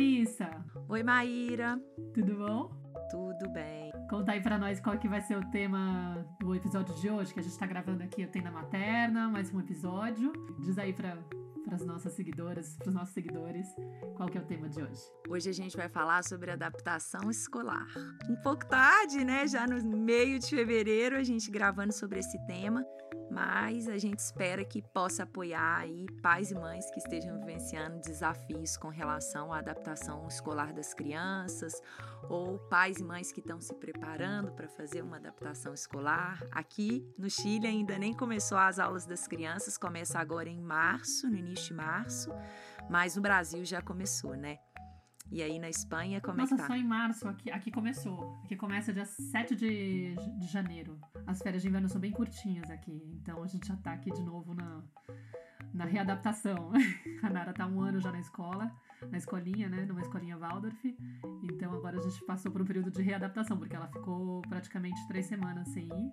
Larissa. Oi, Maíra. Tudo bom? Tudo bem. Conta aí pra nós qual que vai ser o tema do episódio de hoje, que a gente tá gravando aqui, eu tenho na materna, mais um episódio. Diz aí pra, pras nossas seguidoras, pros nossos seguidores, qual que é o tema de hoje. Hoje a gente vai falar sobre adaptação escolar. Um pouco tarde, né? Já no meio de fevereiro, a gente gravando sobre esse tema, mas a gente espera que possa apoiar aí pais e mães que estejam vivenciando desafios com relação à adaptação escolar das crianças, ou pais e mães que estão se preparando para fazer uma adaptação escolar. Aqui no Chile ainda nem começou as aulas das crianças, começa agora em março, no início de março, mas no Brasil já começou, né? E aí na Espanha, como Nossa, é que tá? só em março, aqui, aqui começou. Aqui começa dia 7 de, de janeiro. As férias de inverno são bem curtinhas aqui, então a gente já tá aqui de novo na, na readaptação. A Nara tá um ano já na escola, na escolinha, né? Numa escolinha Waldorf. Então agora a gente passou por um período de readaptação, porque ela ficou praticamente três semanas sem ir.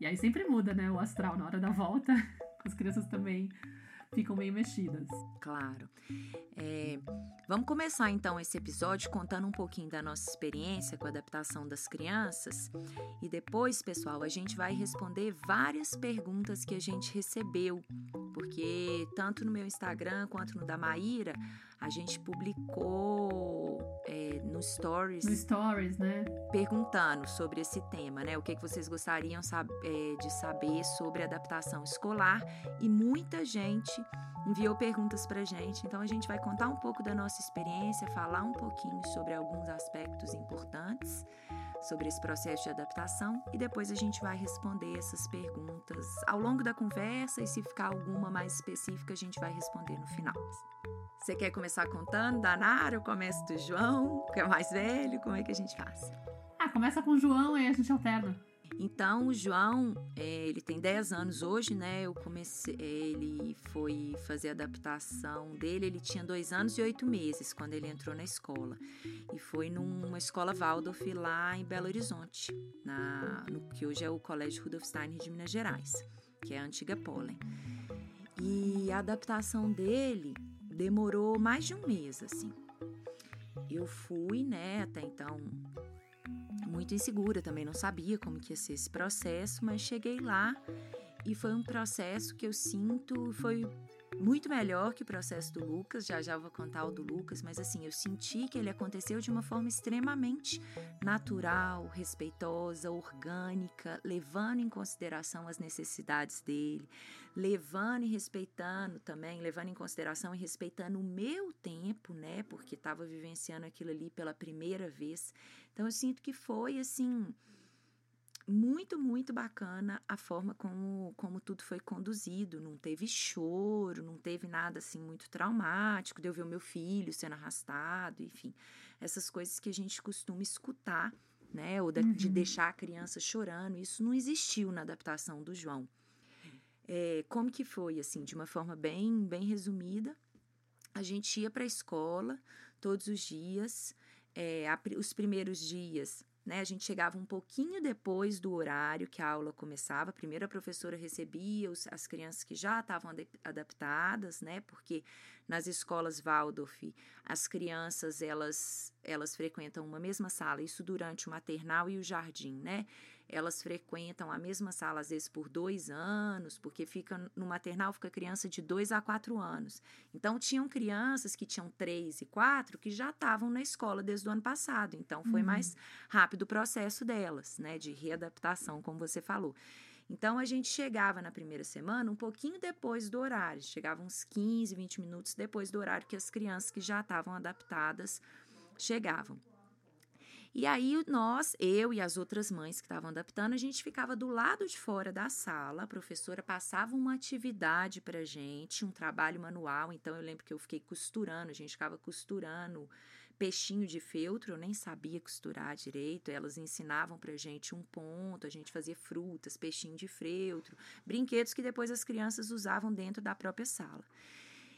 E aí sempre muda, né? O astral na hora da volta. As crianças também ficam meio mexidas. Claro. É, vamos começar então esse episódio contando um pouquinho da nossa experiência com a adaptação das crianças e depois, pessoal, a gente vai responder várias perguntas que a gente recebeu, porque tanto no meu Instagram quanto no da Maíra a gente publicou é, no Stories. No Stories, né? Perguntando sobre esse tema, né? O que, que vocês gostariam sab é, de saber sobre adaptação escolar e muita gente enviou perguntas pra gente. Então a gente vai contar um pouco da nossa experiência, falar um pouquinho sobre alguns aspectos importantes sobre esse processo de adaptação e depois a gente vai responder essas perguntas ao longo da conversa e se ficar alguma mais específica a gente vai responder no final. Você quer começar contando da Nara ou começa do João, que é mais velho? Como é que a gente faz? Ah, começa com o João e a gente alterna. Então, o João, é, ele tem 10 anos hoje, né? Eu comecei, ele foi fazer a adaptação dele, ele tinha 2 anos e 8 meses quando ele entrou na escola. E foi numa escola Waldorf lá em Belo Horizonte, na, no que hoje é o Colégio Rudolf Steiner de Minas Gerais, que é a antiga Pollen. E a adaptação dele demorou mais de um mês, assim. Eu fui, né, até então muito insegura, também não sabia como que ia ser esse processo, mas cheguei lá e foi um processo que eu sinto foi muito melhor que o processo do Lucas, já já vou contar o do Lucas, mas assim, eu senti que ele aconteceu de uma forma extremamente natural, respeitosa, orgânica, levando em consideração as necessidades dele, levando e respeitando também, levando em consideração e respeitando o meu tempo, né, porque estava vivenciando aquilo ali pela primeira vez. Então eu sinto que foi assim, muito, muito bacana a forma como, como tudo foi conduzido. Não teve choro, não teve nada assim muito traumático de eu ver o meu filho sendo arrastado, enfim. Essas coisas que a gente costuma escutar, né? Ou de, uhum. de deixar a criança chorando. Isso não existiu na adaptação do João. É, como que foi, assim, de uma forma bem, bem resumida? A gente ia para a escola todos os dias. É, a, os primeiros dias né? A gente chegava um pouquinho depois do horário que a aula começava. Primeiro a professora recebia os, as crianças que já estavam adaptadas, né? Porque nas escolas Waldorf as crianças elas elas frequentam uma mesma sala, isso durante o maternal e o jardim, né? Elas frequentam a mesma sala às vezes por dois anos, porque fica no maternal fica criança de dois a quatro anos. Então tinham crianças que tinham três e quatro que já estavam na escola desde o ano passado. Então foi uhum. mais rápido o processo delas, né? De readaptação, como você falou. Então a gente chegava na primeira semana um pouquinho depois do horário, chegava uns 15, 20 minutos depois do horário que as crianças que já estavam adaptadas chegavam. E aí nós, eu e as outras mães que estavam adaptando, a gente ficava do lado de fora da sala, a professora passava uma atividade pra gente, um trabalho manual, então eu lembro que eu fiquei costurando, a gente ficava costurando peixinho de feltro, eu nem sabia costurar direito, elas ensinavam pra gente um ponto, a gente fazia frutas, peixinho de feltro, brinquedos que depois as crianças usavam dentro da própria sala.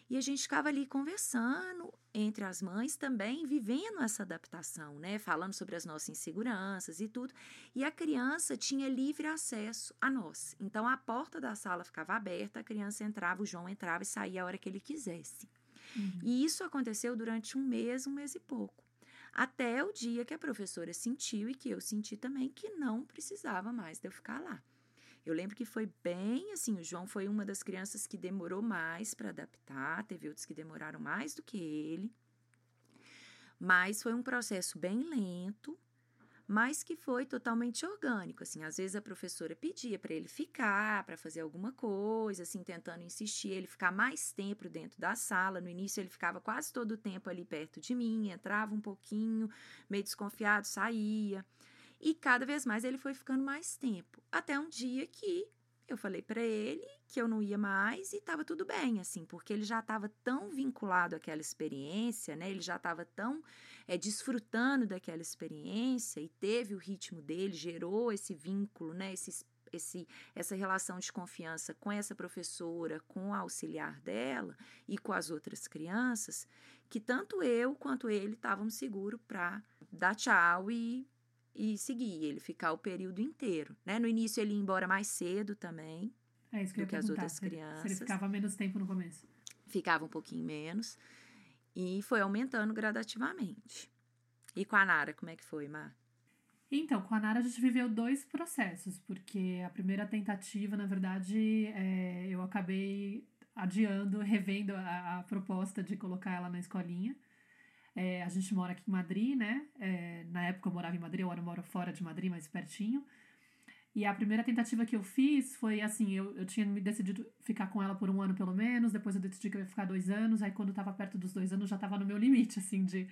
E a gente ficava ali conversando entre as mães também, vivendo essa adaptação, né? Falando sobre as nossas inseguranças e tudo. E a criança tinha livre acesso a nós. Então a porta da sala ficava aberta, a criança entrava, o João entrava e saía a hora que ele quisesse. Uhum. E isso aconteceu durante um mês, um mês e pouco. Até o dia que a professora sentiu e que eu senti também que não precisava mais de eu ficar lá. Eu lembro que foi bem assim, o João foi uma das crianças que demorou mais para adaptar, teve outros que demoraram mais do que ele. Mas foi um processo bem lento, mas que foi totalmente orgânico. Assim, às vezes a professora pedia para ele ficar, para fazer alguma coisa, assim, tentando insistir, ele ficar mais tempo dentro da sala. No início ele ficava quase todo o tempo ali perto de mim, entrava um pouquinho, meio desconfiado, saía. E cada vez mais ele foi ficando mais tempo, até um dia que eu falei para ele que eu não ia mais e estava tudo bem, assim, porque ele já estava tão vinculado àquela experiência, né? Ele já estava tão é, desfrutando daquela experiência e teve o ritmo dele, gerou esse vínculo, né? Esse, esse, essa relação de confiança com essa professora, com a auxiliar dela e com as outras crianças, que tanto eu quanto ele estávamos seguros para dar tchau e e seguir, ele ficar o período inteiro, né? No início ele ia embora mais cedo também é isso que do que as outras crianças. Se ele ficava menos tempo no começo. Ficava um pouquinho menos e foi aumentando gradativamente. E com a Nara, como é que foi, Mar? Então, com a Nara a gente viveu dois processos, porque a primeira tentativa, na verdade, é, eu acabei adiando, revendo a, a proposta de colocar ela na escolinha. É, a gente mora aqui em Madrid, né? É, na época eu morava em Madrid, agora eu moro fora de Madrid, mais pertinho. E a primeira tentativa que eu fiz foi assim: eu, eu tinha me decidido ficar com ela por um ano pelo menos, depois eu decidi que eu ia ficar dois anos, aí quando eu tava perto dos dois anos já tava no meu limite, assim, de,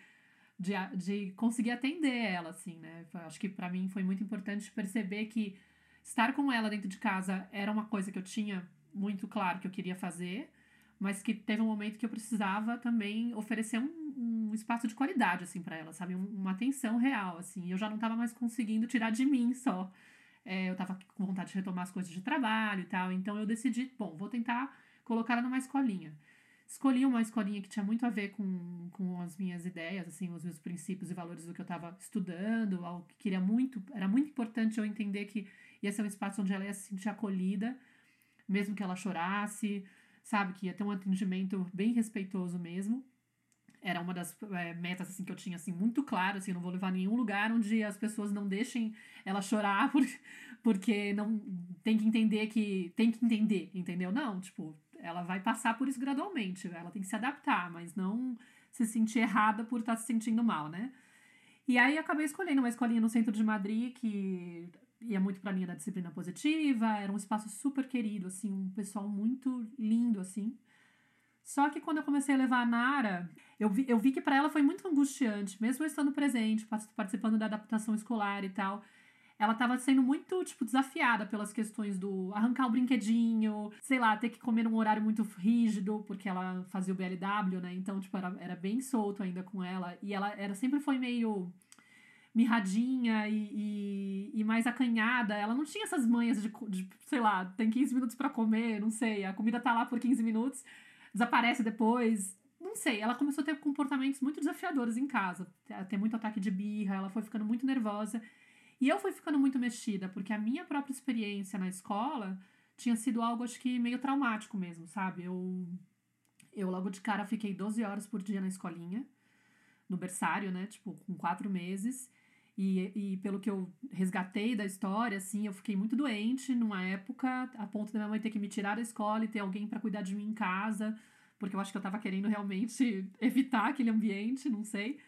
de, de conseguir atender ela, assim, né? Acho que para mim foi muito importante perceber que estar com ela dentro de casa era uma coisa que eu tinha muito claro que eu queria fazer, mas que teve um momento que eu precisava também oferecer um, um espaço de qualidade, assim, para ela, sabe? Uma atenção real, assim. Eu já não tava mais conseguindo tirar de mim só. É, eu tava com vontade de retomar as coisas de trabalho e tal, então eu decidi, bom, vou tentar colocar ela numa escolinha. Escolhi uma escolinha que tinha muito a ver com, com as minhas ideias, assim, os meus princípios e valores do que eu estava estudando, algo que queria muito, era muito importante eu entender que ia ser um espaço onde ela ia se sentir acolhida, mesmo que ela chorasse, sabe? Que ia ter um atendimento bem respeitoso mesmo. Era uma das é, metas assim que eu tinha assim muito claro, assim, não vou levar nenhum lugar onde as pessoas não deixem ela chorar por, porque não tem que entender que tem que entender, entendeu? Não, tipo, ela vai passar por isso gradualmente, ela tem que se adaptar, mas não se sentir errada por estar tá se sentindo mal, né? E aí acabei escolhendo uma escolinha no centro de Madrid que ia muito pra linha da disciplina positiva, era um espaço super querido, assim, um pessoal muito lindo, assim. Só que quando eu comecei a levar a Nara, eu vi, eu vi que para ela foi muito angustiante, mesmo estando presente, participando da adaptação escolar e tal. Ela estava sendo muito, tipo, desafiada pelas questões do arrancar o brinquedinho, sei lá, ter que comer num horário muito rígido, porque ela fazia o BLW, né? Então, tipo, era, era bem solto ainda com ela. E ela era, sempre foi meio mirradinha e, e, e, mais acanhada. Ela não tinha essas manhas de, de sei lá, tem 15 minutos para comer, não sei, a comida tá lá por 15 minutos, desaparece depois. Não sei, ela começou a ter comportamentos muito desafiadores em casa, ter muito ataque de birra, ela foi ficando muito nervosa. E eu fui ficando muito mexida, porque a minha própria experiência na escola tinha sido algo, acho que, meio traumático mesmo, sabe? Eu, eu logo de cara fiquei 12 horas por dia na escolinha, no berçário, né? Tipo, com quatro meses. E, e pelo que eu resgatei da história, assim, eu fiquei muito doente numa época, a ponto da minha mãe ter que me tirar da escola e ter alguém para cuidar de mim em casa, porque eu acho que eu tava querendo realmente evitar aquele ambiente, não sei.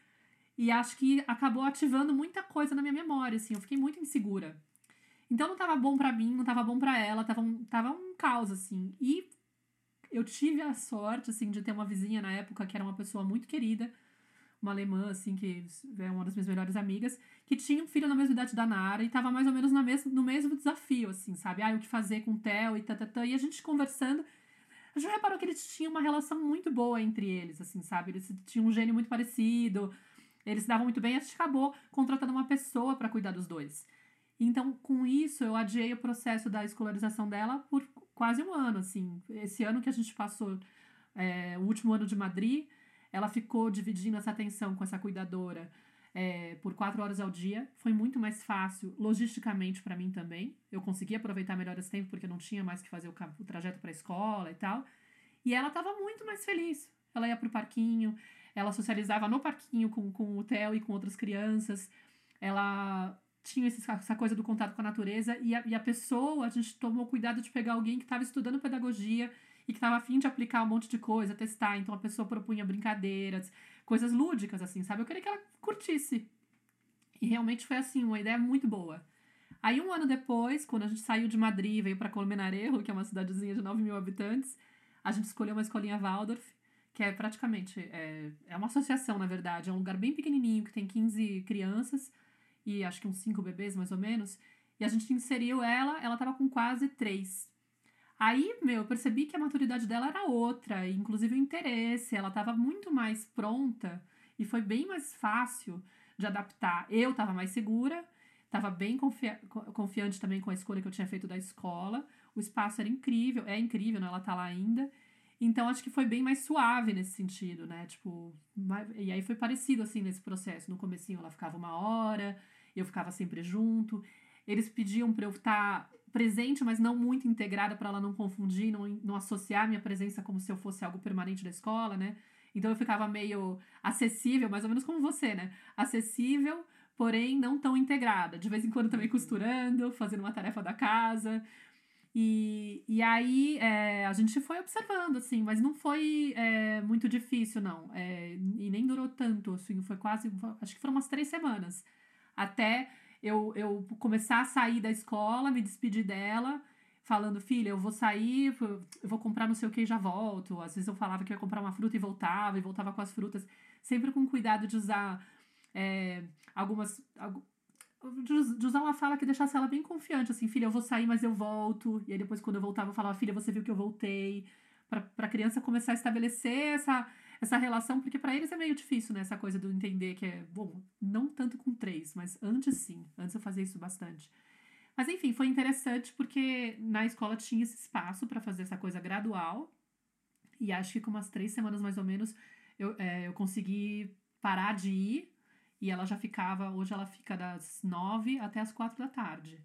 E acho que acabou ativando muita coisa na minha memória, assim, eu fiquei muito insegura. Então não tava bom para mim, não tava bom para ela, tava um, tava um caos, assim. E eu tive a sorte, assim, de ter uma vizinha na época que era uma pessoa muito querida, uma alemã, assim, que é uma das minhas melhores amigas, que tinha um filho na mesma idade da Nara e tava mais ou menos no mesmo, no mesmo desafio, assim, sabe? Ah, o que fazer com o Theo e tatatã. E a gente conversando, a gente reparou que eles tinham uma relação muito boa entre eles, assim, sabe? Eles tinham um gênio muito parecido, eles se davam muito bem a gente acabou contratando uma pessoa para cuidar dos dois. Então, com isso, eu adiei o processo da escolarização dela por quase um ano, assim. Esse ano que a gente passou, é, o último ano de Madrid, ela ficou dividindo essa atenção com essa cuidadora é, por quatro horas ao dia. Foi muito mais fácil, logisticamente, para mim também. Eu consegui aproveitar melhor esse tempo porque eu não tinha mais que fazer o, o trajeto para a escola e tal. E ela estava muito mais feliz. ela ia pro parquinho, ela socializava no parquinho com, com o Theo e com outras crianças, ela tinha essa coisa do contato com a natureza e a, e a pessoa, a gente tomou cuidado de pegar alguém que estava estudando pedagogia e que estava afim de aplicar um monte de coisa, testar. Então a pessoa propunha brincadeiras, coisas lúdicas, assim, sabe? Eu queria que ela curtisse. E realmente foi assim, uma ideia muito boa. Aí, um ano depois, quando a gente saiu de Madrid e veio para Colmenarejo, que é uma cidadezinha de 9 mil habitantes, a gente escolheu uma escolinha Waldorf, que é praticamente é, é uma associação, na verdade. É um lugar bem pequenininho, que tem 15 crianças e acho que uns 5 bebês, mais ou menos. E a gente inseriu ela, ela tava com quase 3. Aí, meu, eu percebi que a maturidade dela era outra, inclusive o interesse. Ela tava muito mais pronta e foi bem mais fácil de adaptar. Eu tava mais segura Estava bem confia confiante também com a escolha que eu tinha feito da escola. O espaço era incrível, é incrível, né? Ela tá lá ainda. Então, acho que foi bem mais suave nesse sentido, né? Tipo, e aí foi parecido, assim, nesse processo. No comecinho ela ficava uma hora, eu ficava sempre junto. Eles pediam para eu estar presente, mas não muito integrada para ela não confundir, não, não associar minha presença como se eu fosse algo permanente da escola, né? Então eu ficava meio acessível, mais ou menos como você, né? Acessível, porém não tão integrada. De vez em quando também costurando, fazendo uma tarefa da casa. E, e aí é, a gente foi observando, assim, mas não foi é, muito difícil, não. É, e nem durou tanto, assim, foi quase, acho que foram umas três semanas. Até eu, eu começar a sair da escola, me despedir dela, falando, filha, eu vou sair, eu vou comprar não sei o que e já volto. Às vezes eu falava que ia comprar uma fruta e voltava, e voltava com as frutas, sempre com cuidado de usar é, algumas. De usar uma fala que deixasse ela bem confiante, assim, filha, eu vou sair, mas eu volto. E aí depois, quando eu voltava, eu falava, filha, você viu que eu voltei. Pra, pra criança começar a estabelecer essa, essa relação, porque para eles é meio difícil, né? Essa coisa do entender que é, bom, não tanto com três, mas antes sim. Antes eu fazia isso bastante. Mas enfim, foi interessante porque na escola tinha esse espaço para fazer essa coisa gradual. E acho que com umas três semanas mais ou menos eu, é, eu consegui parar de ir e ela já ficava, hoje ela fica das nove até as quatro da tarde.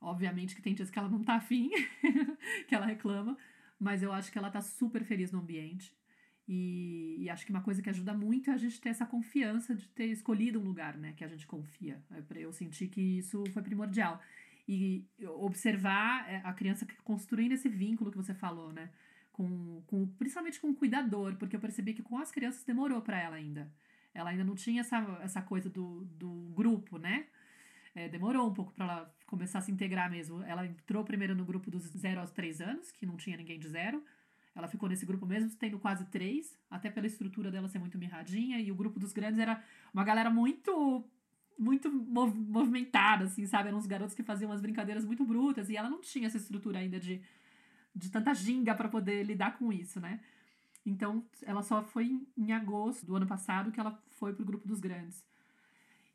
Obviamente que tem dias que ela não tá afim, que ela reclama, mas eu acho que ela tá super feliz no ambiente. E, e, acho que uma coisa que ajuda muito é a gente ter essa confiança de ter escolhido um lugar, né, que a gente confia. É eu senti que isso foi primordial. E observar é, a criança construindo esse vínculo que você falou, né, com, com principalmente com o cuidador, porque eu percebi que com as crianças demorou para ela ainda. Ela ainda não tinha essa, essa coisa do, do grupo, né? É, demorou um pouco para ela começar a se integrar mesmo. Ela entrou primeiro no grupo dos 0 aos 3 anos, que não tinha ninguém de zero. Ela ficou nesse grupo mesmo, tendo quase três, até pela estrutura dela ser muito mirradinha. E o grupo dos grandes era uma galera muito muito mov movimentada, assim, sabe? Eram uns garotos que faziam umas brincadeiras muito brutas e ela não tinha essa estrutura ainda de, de tanta ginga para poder lidar com isso, né? Então, ela só foi em agosto do ano passado que ela foi pro grupo dos grandes.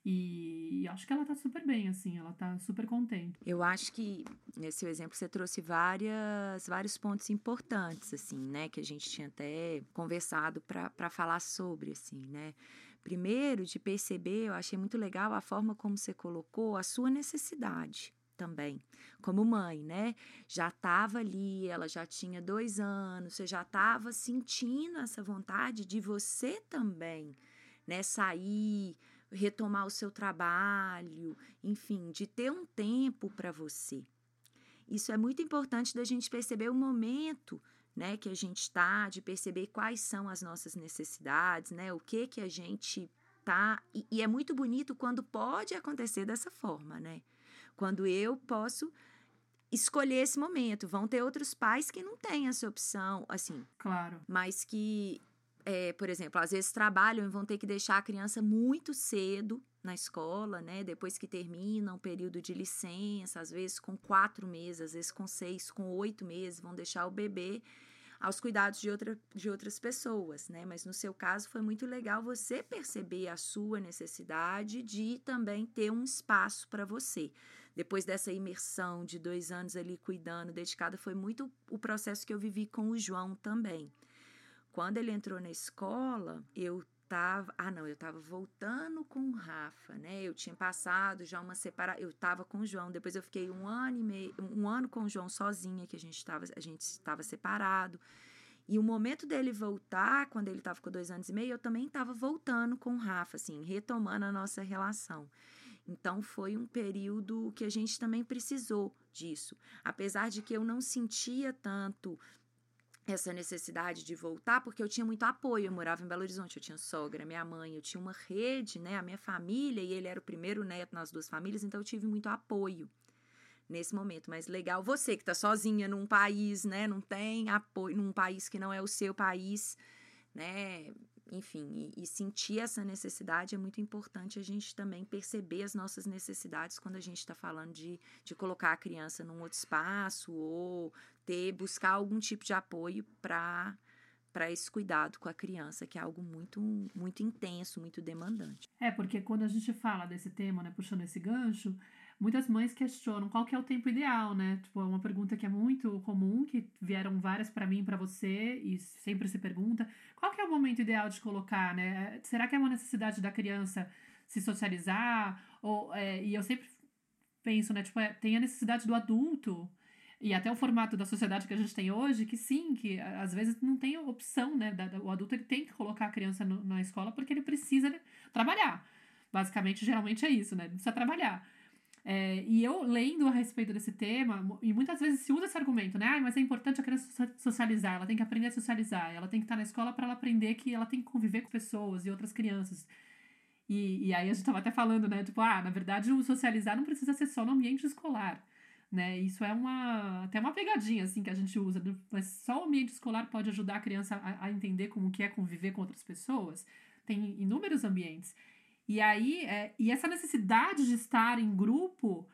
E acho que ela tá super bem, assim, ela tá super contente. Eu acho que nesse exemplo você trouxe várias, vários pontos importantes, assim, né? Que a gente tinha até conversado para falar sobre, assim, né? Primeiro, de perceber, eu achei muito legal a forma como você colocou a sua necessidade também, como mãe, né? Já estava ali, ela já tinha dois anos, você já estava sentindo essa vontade de você também, né? Sair, retomar o seu trabalho, enfim, de ter um tempo para você. Isso é muito importante da gente perceber o momento né, que a gente está, de perceber quais são as nossas necessidades, né, o que que a gente tá, e, e é muito bonito quando pode acontecer dessa forma, né, quando eu posso escolher esse momento. Vão ter outros pais que não têm essa opção, assim. Claro. Mas que, é, por exemplo, às vezes trabalham e vão ter que deixar a criança muito cedo na escola, né? Depois que termina um período de licença, às vezes com quatro meses, às vezes com seis, com oito meses, vão deixar o bebê aos cuidados de, outra, de outras pessoas, né? Mas no seu caso foi muito legal você perceber a sua necessidade de também ter um espaço para você depois dessa imersão de dois anos ali cuidando, dedicada, foi muito o processo que eu vivi com o João também. Quando ele entrou na escola, eu tava, ah não, eu tava voltando com o Rafa, né? Eu tinha passado já uma separação, eu tava com o João, depois eu fiquei um ano e meio, um ano com o João sozinha, que a gente tava, a gente estava separado. E o momento dele voltar, quando ele estava com dois anos e meio, eu também estava voltando com o Rafa, assim, retomando a nossa relação. Então foi um período que a gente também precisou disso. Apesar de que eu não sentia tanto essa necessidade de voltar, porque eu tinha muito apoio. Eu morava em Belo Horizonte, eu tinha sogra, minha mãe, eu tinha uma rede, né? A minha família, e ele era o primeiro neto nas duas famílias, então eu tive muito apoio nesse momento. Mas legal, você que está sozinha num país, né? Não tem apoio, num país que não é o seu país, né? Enfim, e, e, sentir essa necessidade é muito importante a gente também perceber as nossas necessidades quando a gente está falando de, de colocar a criança num outro espaço ou ter, buscar algum tipo de apoio para para esse cuidado com a criança, que é algo muito muito intenso, muito demandante. É, porque quando a gente fala desse tema, né, puxando esse gancho, muitas mães questionam qual que é o tempo ideal, né? Tipo, é uma pergunta que é muito comum, que vieram várias para mim, para você, e sempre se pergunta, qual que é o momento ideal de colocar, né? Será que é uma necessidade da criança se socializar? Ou, é, e eu sempre penso, né? Tipo, é, tem a necessidade do adulto e até o formato da sociedade que a gente tem hoje, que sim, que às vezes não tem opção, né? o adulto ele tem que colocar a criança no, na escola porque ele precisa né, trabalhar. Basicamente, geralmente é isso, né? Ele precisa trabalhar. É, e eu lendo a respeito desse tema, e muitas vezes se usa esse argumento, né? Ah, mas é importante a criança socializar, ela tem que aprender a socializar, ela tem que estar na escola para ela aprender que ela tem que conviver com pessoas e outras crianças. E, e aí a gente estava até falando, né? Tipo, ah, na verdade o socializar não precisa ser só no ambiente escolar, né? Isso é uma até uma pegadinha assim que a gente usa, mas só o ambiente escolar pode ajudar a criança a, a entender como que é conviver com outras pessoas. Tem inúmeros ambientes. E aí, é, e essa necessidade de estar em grupo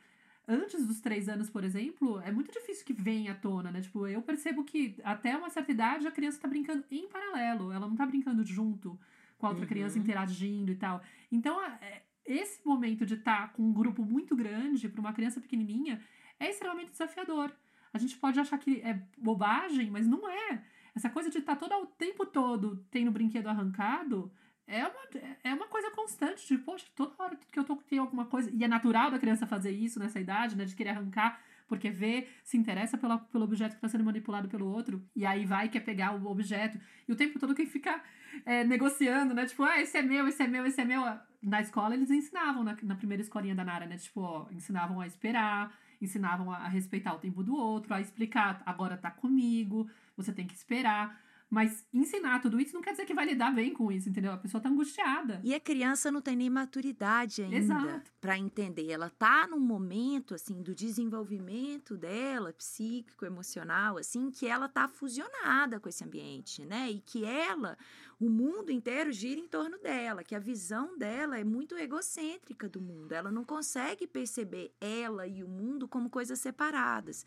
antes dos três anos, por exemplo, é muito difícil que venha à tona, né? Tipo, eu percebo que até uma certa idade a criança tá brincando em paralelo, ela não tá brincando junto com a outra uhum. criança interagindo e tal. Então, é, esse momento de estar tá com um grupo muito grande para uma criança pequenininha é extremamente desafiador. A gente pode achar que é bobagem, mas não é. Essa coisa de estar tá todo o tempo todo tendo brinquedo arrancado é uma, é uma coisa constante, de, poxa, toda hora que eu tô tem alguma coisa. E é natural da criança fazer isso nessa idade, né? De querer arrancar, porque vê, se interessa pela, pelo objeto que está sendo manipulado pelo outro, e aí vai quer pegar o objeto. E o tempo todo quem fica é, negociando, né? Tipo, ah, esse é meu, esse é meu, esse é meu. Na escola eles ensinavam, na, na primeira escolinha da Nara, né? Tipo, ó, ensinavam a esperar, ensinavam a, a respeitar o tempo do outro, a explicar, agora tá comigo, você tem que esperar. Mas ensinar tudo isso não quer dizer que vai lidar bem com isso, entendeu? A pessoa tá angustiada. E a criança não tem nem maturidade ainda para entender. Ela tá num momento assim do desenvolvimento dela, psíquico, emocional, assim, que ela tá fusionada com esse ambiente, né? E que ela, o mundo inteiro gira em torno dela, que a visão dela é muito egocêntrica do mundo. Ela não consegue perceber ela e o mundo como coisas separadas.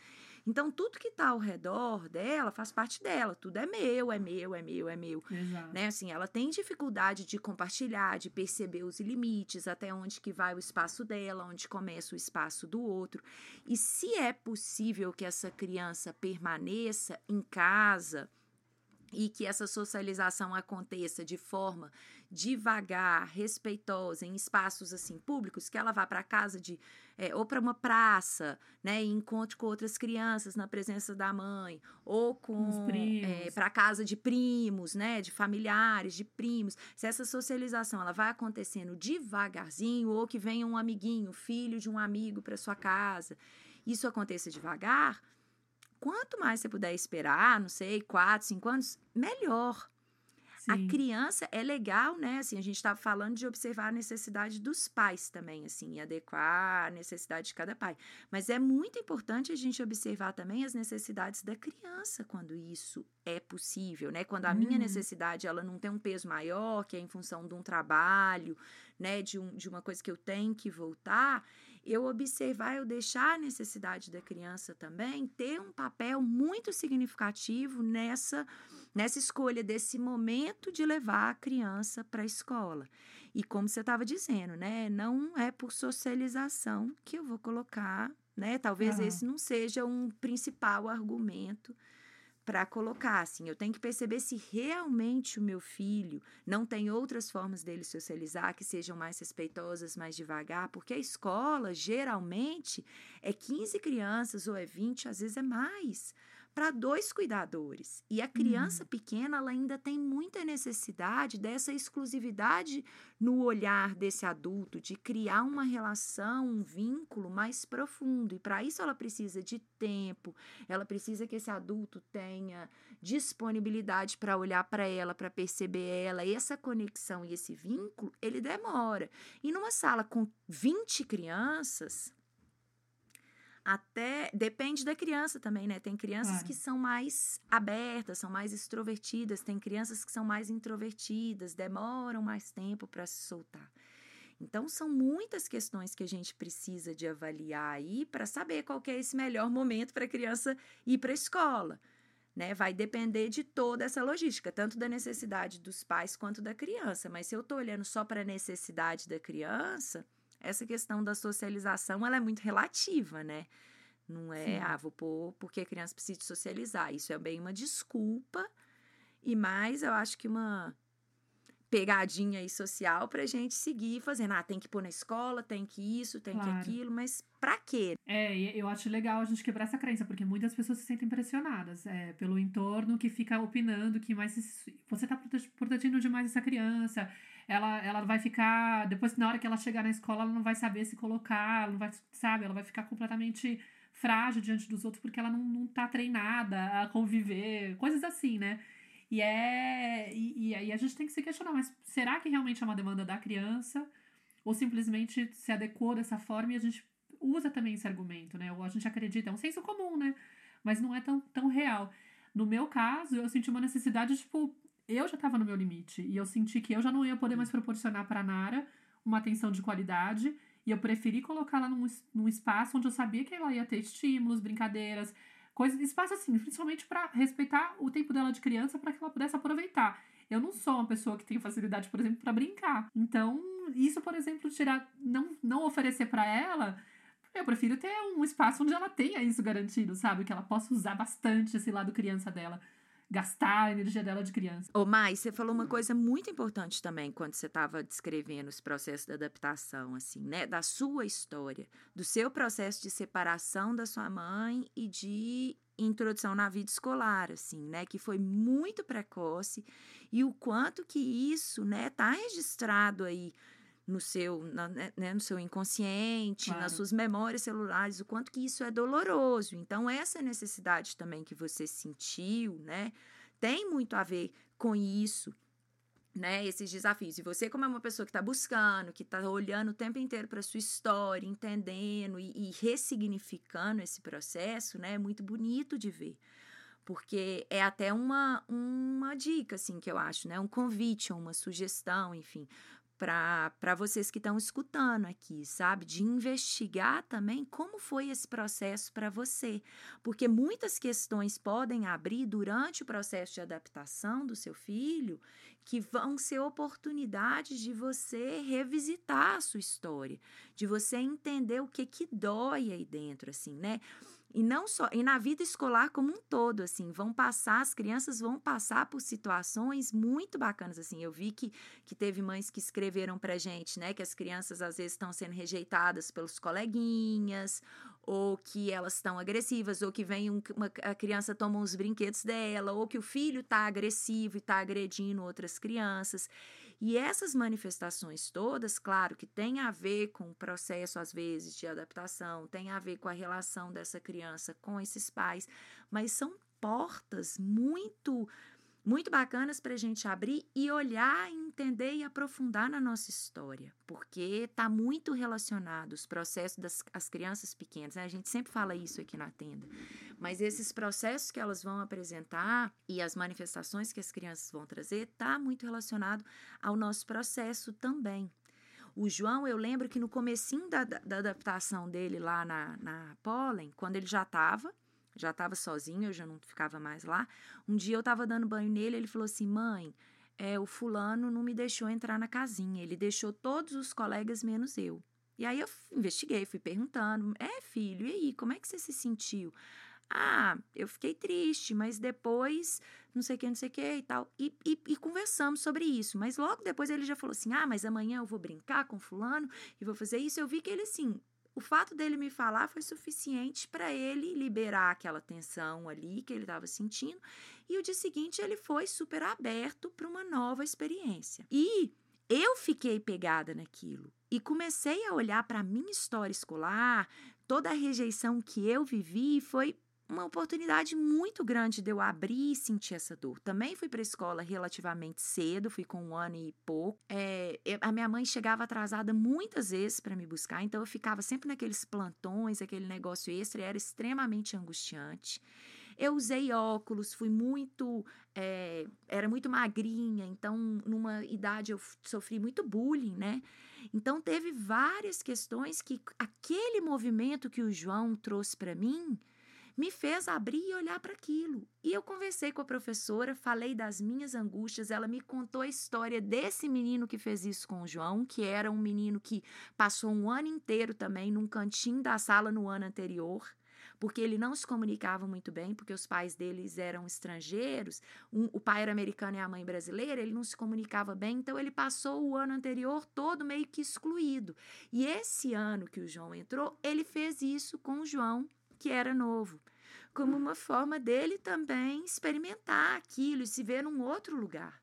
Então, tudo que está ao redor dela faz parte dela. Tudo é meu, é meu, é meu, é meu. Exato. Né? Assim, ela tem dificuldade de compartilhar, de perceber os limites, até onde que vai o espaço dela, onde começa o espaço do outro. E se é possível que essa criança permaneça em casa, e que essa socialização aconteça de forma devagar, respeitosa, em espaços assim públicos, que ela vá para casa de é, ou para uma praça, né, e encontre com outras crianças na presença da mãe, ou com é, para casa de primos, né, de familiares, de primos. Se essa socialização ela vai acontecendo devagarzinho, ou que venha um amiguinho, filho de um amigo para sua casa, isso aconteça devagar Quanto mais você puder esperar, não sei, quatro, cinco anos, melhor. Sim. A criança é legal, né? Assim, a gente estava falando de observar a necessidade dos pais também, assim, adequar a necessidade de cada pai. Mas é muito importante a gente observar também as necessidades da criança quando isso é possível, né? Quando a hum. minha uhum. necessidade ela não tem um peso maior, que é em função de um trabalho, né? De, um, de uma coisa que eu tenho que voltar eu observar, eu deixar a necessidade da criança também ter um papel muito significativo nessa, nessa escolha desse momento de levar a criança para a escola. E como você estava dizendo, né, não é por socialização que eu vou colocar, né? Talvez uhum. esse não seja um principal argumento para colocar assim. Eu tenho que perceber se realmente o meu filho não tem outras formas dele socializar que sejam mais respeitosas, mais devagar, porque a escola geralmente é 15 crianças ou é 20, às vezes é mais. Para dois cuidadores. E a criança uhum. pequena ela ainda tem muita necessidade dessa exclusividade no olhar desse adulto, de criar uma relação, um vínculo mais profundo. E para isso ela precisa de tempo, ela precisa que esse adulto tenha disponibilidade para olhar para ela, para perceber ela. E essa conexão e esse vínculo, ele demora. E numa sala com 20 crianças, até depende da criança também, né? Tem crianças claro. que são mais abertas, são mais extrovertidas, tem crianças que são mais introvertidas, demoram mais tempo para se soltar. Então são muitas questões que a gente precisa de avaliar aí para saber qual é esse melhor momento para a criança ir para a escola. Né, vai depender de toda essa logística, tanto da necessidade dos pais quanto da criança. Mas se eu estou olhando só para a necessidade da criança, essa questão da socialização ela é muito relativa, né? Não é, Sim. ah, vou pôr porque a criança precisa socializar. Isso é bem uma desculpa e mais, eu acho que uma pegadinha aí social pra gente seguir fazendo. Ah, tem que pôr na escola, tem que isso, tem claro. que aquilo, mas pra quê? É, eu acho legal a gente quebrar essa crença, porque muitas pessoas se sentem pressionadas é, pelo entorno que fica opinando que mais você tá protegendo demais essa criança ela, ela vai ficar. Depois, na hora que ela chegar na escola, ela não vai saber se colocar, ela não vai, sabe? Ela vai ficar completamente frágil diante dos outros porque ela não, não tá treinada a conviver, coisas assim, né? E é. E, e aí a gente tem que se questionar, mas será que realmente é uma demanda da criança? Ou simplesmente se adequou dessa forma e a gente usa também esse argumento, né? Ou a gente acredita, é um senso comum, né? Mas não é tão, tão real. No meu caso, eu senti uma necessidade, tipo, eu já estava no meu limite e eu senti que eu já não ia poder mais proporcionar para Nara uma atenção de qualidade e eu preferi colocá-la num, num espaço onde eu sabia que ela ia ter estímulos, brincadeiras, coisas, espaço assim, principalmente para respeitar o tempo dela de criança para que ela pudesse aproveitar. Eu não sou uma pessoa que tem facilidade, por exemplo, para brincar. Então, isso, por exemplo, tirar, não, não oferecer para ela, eu prefiro ter um espaço onde ela tenha isso garantido, sabe? Que ela possa usar bastante esse lado criança dela gastar a energia dela de criança. Ô, Mai, você falou uma coisa muito importante também quando você estava descrevendo os processos de adaptação, assim, né? Da sua história, do seu processo de separação da sua mãe e de introdução na vida escolar, assim, né? Que foi muito precoce e o quanto que isso, né, tá registrado aí no seu, na, né, né, no seu inconsciente, claro. nas suas memórias celulares, o quanto que isso é doloroso. Então, essa necessidade também que você sentiu, né, tem muito a ver com isso, né, esses desafios. E você, como é uma pessoa que está buscando, que está olhando o tempo inteiro para sua história, entendendo e, e ressignificando esse processo, né, é muito bonito de ver porque é até uma, uma dica, assim, que eu acho, né? Um convite, uma sugestão, enfim, para vocês que estão escutando aqui, sabe? De investigar também como foi esse processo para você. Porque muitas questões podem abrir durante o processo de adaptação do seu filho que vão ser oportunidades de você revisitar a sua história, de você entender o que que dói aí dentro, assim, né? E não só, e na vida escolar como um todo, assim, vão passar, as crianças vão passar por situações muito bacanas, assim. Eu vi que, que teve mães que escreveram pra gente, né, que as crianças às vezes estão sendo rejeitadas pelos coleguinhas, ou que elas estão agressivas, ou que vem um, uma, a criança toma os brinquedos dela, ou que o filho tá agressivo e tá agredindo outras crianças. E essas manifestações todas, claro, que tem a ver com o processo, às vezes, de adaptação, tem a ver com a relação dessa criança com esses pais, mas são portas muito muito bacanas para a gente abrir e olhar, entender e aprofundar na nossa história, porque está muito relacionado os processos das as crianças pequenas. Né? A gente sempre fala isso aqui na tenda, mas esses processos que elas vão apresentar e as manifestações que as crianças vão trazer está muito relacionado ao nosso processo também. O João, eu lembro que no comecinho da, da adaptação dele lá na, na Pollen, quando ele já estava já estava sozinho, eu já não ficava mais lá. Um dia eu estava dando banho nele, ele falou assim: "Mãe, é, o fulano não me deixou entrar na casinha, ele deixou todos os colegas menos eu". E aí eu investiguei, fui perguntando: "É, filho, e aí, como é que você se sentiu?" Ah, eu fiquei triste, mas depois não sei o que, não sei o que e tal. E, e, e, conversamos sobre isso. Mas logo depois ele já falou assim: ah, mas amanhã eu vou brincar com fulano e vou fazer isso. Eu vi que ele, assim, o fato dele me falar foi suficiente para ele liberar aquela tensão ali que ele estava sentindo. E o dia seguinte ele foi super aberto para uma nova experiência. E eu fiquei pegada naquilo e comecei a olhar para a minha história escolar, toda a rejeição que eu vivi foi uma oportunidade muito grande de eu abrir e sentir essa dor. Também fui para a escola relativamente cedo, fui com um ano e pouco. É, a minha mãe chegava atrasada muitas vezes para me buscar, então eu ficava sempre naqueles plantões, aquele negócio extra, e era extremamente angustiante. Eu usei óculos, fui muito. É, era muito magrinha, então, numa idade, eu sofri muito bullying, né? Então, teve várias questões que aquele movimento que o João trouxe para mim me fez abrir e olhar para aquilo. E eu conversei com a professora, falei das minhas angústias, ela me contou a história desse menino que fez isso com o João, que era um menino que passou um ano inteiro também num cantinho da sala no ano anterior porque ele não se comunicava muito bem, porque os pais deles eram estrangeiros, um, o pai era americano e a mãe brasileira, ele não se comunicava bem, então ele passou o ano anterior todo meio que excluído. E esse ano que o João entrou, ele fez isso com o João, que era novo, como uma forma dele também experimentar aquilo e se ver num outro lugar.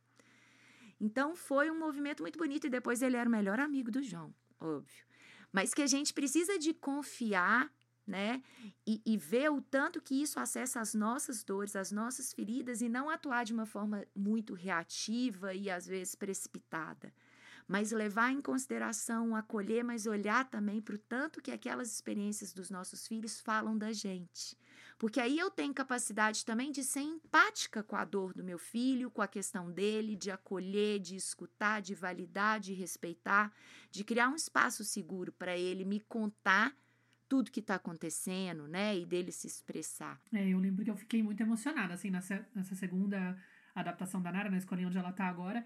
Então foi um movimento muito bonito e depois ele era o melhor amigo do João, óbvio. Mas que a gente precisa de confiar, né? E, e ver o tanto que isso acessa as nossas dores, as nossas feridas e não atuar de uma forma muito reativa e às vezes precipitada mas levar em consideração, acolher, mas olhar também para o tanto que aquelas experiências dos nossos filhos falam da gente. Porque aí eu tenho capacidade também de ser empática com a dor do meu filho, com a questão dele, de acolher, de escutar, de validar, de respeitar, de criar um espaço seguro para ele me contar tudo que está acontecendo, né? E dele se expressar. É, eu lembro que eu fiquei muito emocionada, assim, nessa, nessa segunda adaptação da Nara, na escolinha onde ela está agora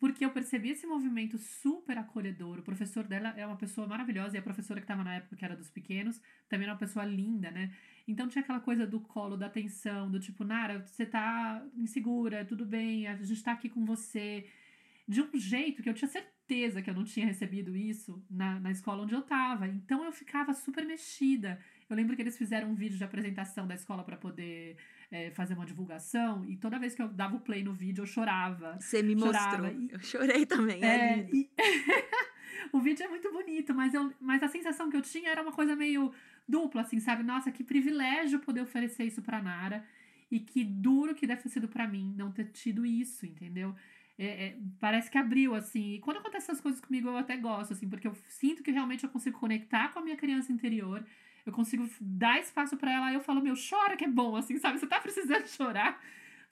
porque eu percebi esse movimento super acolhedor. O professor dela é uma pessoa maravilhosa, e a professora que estava na época, que era dos pequenos, também era uma pessoa linda, né? Então tinha aquela coisa do colo, da atenção, do tipo, Nara, você tá insegura, tudo bem, a gente tá aqui com você. De um jeito que eu tinha certeza que eu não tinha recebido isso na, na escola onde eu tava. Então eu ficava super mexida. Eu lembro que eles fizeram um vídeo de apresentação da escola para poder é, fazer uma divulgação e toda vez que eu dava o play no vídeo eu chorava. Você me chorava. mostrou. E, eu chorei também. É, é e... o vídeo é muito bonito, mas, eu, mas a sensação que eu tinha era uma coisa meio dupla, assim, sabe? Nossa, que privilégio poder oferecer isso pra Nara. E que duro que deve ter sido para mim não ter tido isso, entendeu? É, é, parece que abriu, assim. E quando acontecem essas coisas comigo, eu até gosto, assim, porque eu sinto que realmente eu consigo conectar com a minha criança interior eu consigo dar espaço para ela, eu falo, meu, chora que é bom, assim, sabe? Você tá precisando chorar,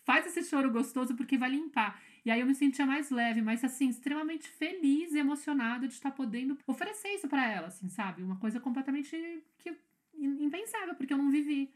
faz esse choro gostoso porque vai limpar. E aí eu me sentia mais leve, mas assim, extremamente feliz e emocionada de estar podendo oferecer isso para ela, assim, sabe? Uma coisa completamente que impensável, porque eu não vivi.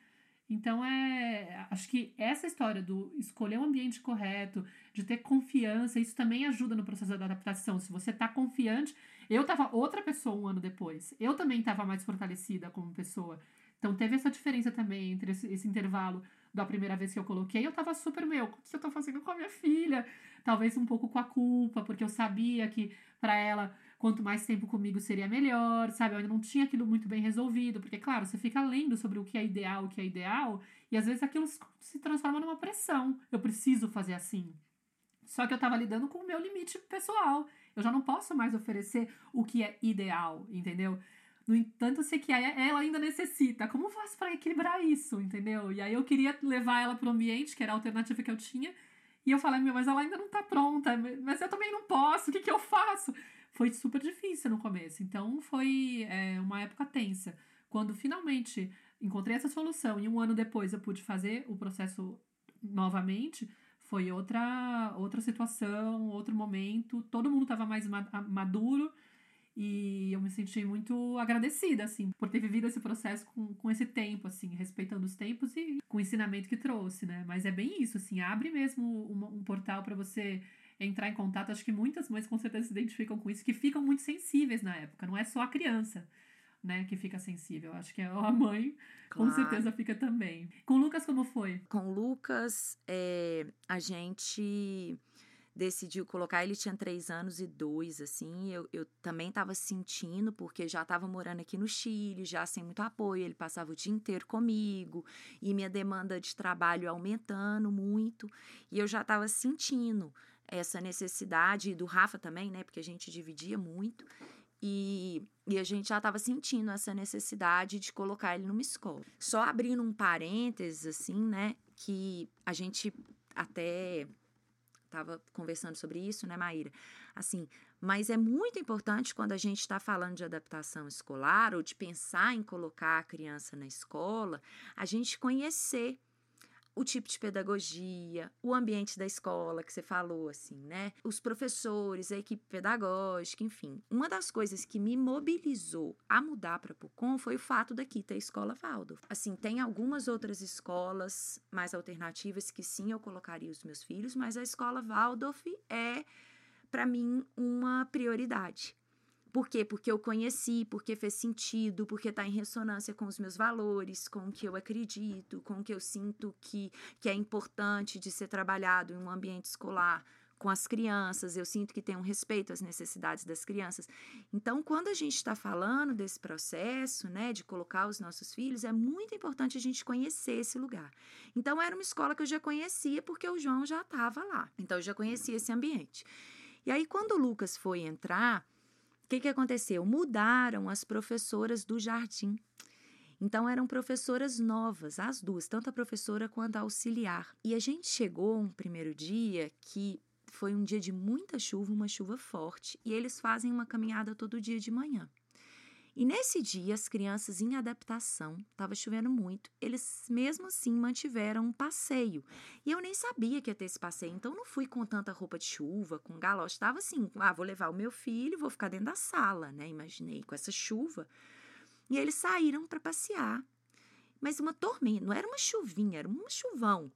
Então é, acho que essa história do escolher o ambiente correto, de ter confiança, isso também ajuda no processo da adaptação. Se você tá confiante, eu tava outra pessoa um ano depois. Eu também tava mais fortalecida como pessoa. Então teve essa diferença também entre esse, esse intervalo da primeira vez que eu coloquei. Eu tava super, meu, o que eu tô fazendo com a minha filha? Talvez um pouco com a culpa, porque eu sabia que para ela quanto mais tempo comigo seria melhor, sabe? Eu ainda não tinha aquilo muito bem resolvido, porque, claro, você fica lendo sobre o que é ideal, o que é ideal, e às vezes aquilo se transforma numa pressão. Eu preciso fazer assim. Só que eu tava lidando com o meu limite pessoal. Eu já não posso mais oferecer o que é ideal, entendeu? No entanto, sei que ela ainda necessita. Como faço para equilibrar isso, entendeu? E aí eu queria levar ela para o ambiente, que era a alternativa que eu tinha. E eu falei, meu, mas ela ainda não tá pronta. Mas eu também não posso. O que, que eu faço? Foi super difícil no começo. Então foi é, uma época tensa. Quando finalmente encontrei essa solução e um ano depois eu pude fazer o processo novamente, foi outra outra situação, outro momento. Todo mundo estava mais maduro e eu me senti muito agradecida, assim, por ter vivido esse processo com, com esse tempo, assim, respeitando os tempos e com o ensinamento que trouxe, né? Mas é bem isso, assim, abre mesmo um, um portal para você entrar em contato. Acho que muitas mães com certeza se identificam com isso, que ficam muito sensíveis na época, não é só a criança né, que fica sensível. Acho que a mãe claro. com certeza fica também. Com o Lucas, como foi? Com o Lucas, é, a gente decidiu colocar, ele tinha três anos e dois, assim, eu, eu também estava sentindo, porque já estava morando aqui no Chile, já sem muito apoio, ele passava o dia inteiro comigo, e minha demanda de trabalho aumentando muito, e eu já estava sentindo essa necessidade, do Rafa também, né, porque a gente dividia muito, e, e a gente já estava sentindo essa necessidade de colocar ele numa escola. Só abrindo um parênteses, assim, né, que a gente até estava conversando sobre isso, né, Maíra? Assim, mas é muito importante quando a gente está falando de adaptação escolar ou de pensar em colocar a criança na escola, a gente conhecer o tipo de pedagogia, o ambiente da escola que você falou, assim, né? Os professores, a equipe pedagógica, enfim. Uma das coisas que me mobilizou a mudar para Pucon foi o fato daqui ter a escola Waldorf. Assim, tem algumas outras escolas mais alternativas que sim eu colocaria os meus filhos, mas a escola Waldorf é para mim uma prioridade. Por quê? Porque eu conheci, porque fez sentido, porque está em ressonância com os meus valores, com o que eu acredito, com o que eu sinto que, que é importante de ser trabalhado em um ambiente escolar com as crianças, eu sinto que tem um respeito às necessidades das crianças. Então, quando a gente está falando desse processo, né, de colocar os nossos filhos, é muito importante a gente conhecer esse lugar. Então, era uma escola que eu já conhecia porque o João já estava lá. Então, eu já conhecia esse ambiente. E aí, quando o Lucas foi entrar, que, que aconteceu? Mudaram as professoras do jardim. Então eram professoras novas, as duas, tanto a professora quanto a auxiliar. E a gente chegou um primeiro dia que foi um dia de muita chuva, uma chuva forte, e eles fazem uma caminhada todo dia de manhã. E nesse dia, as crianças em adaptação, estava chovendo muito, eles mesmo assim mantiveram um passeio. E eu nem sabia que ia ter esse passeio, então não fui com tanta roupa de chuva, com galoche. Estava assim, ah, vou levar o meu filho, vou ficar dentro da sala, né? Imaginei, com essa chuva. E eles saíram para passear. Mas uma tormenta, não era uma chuvinha, era um chuvão.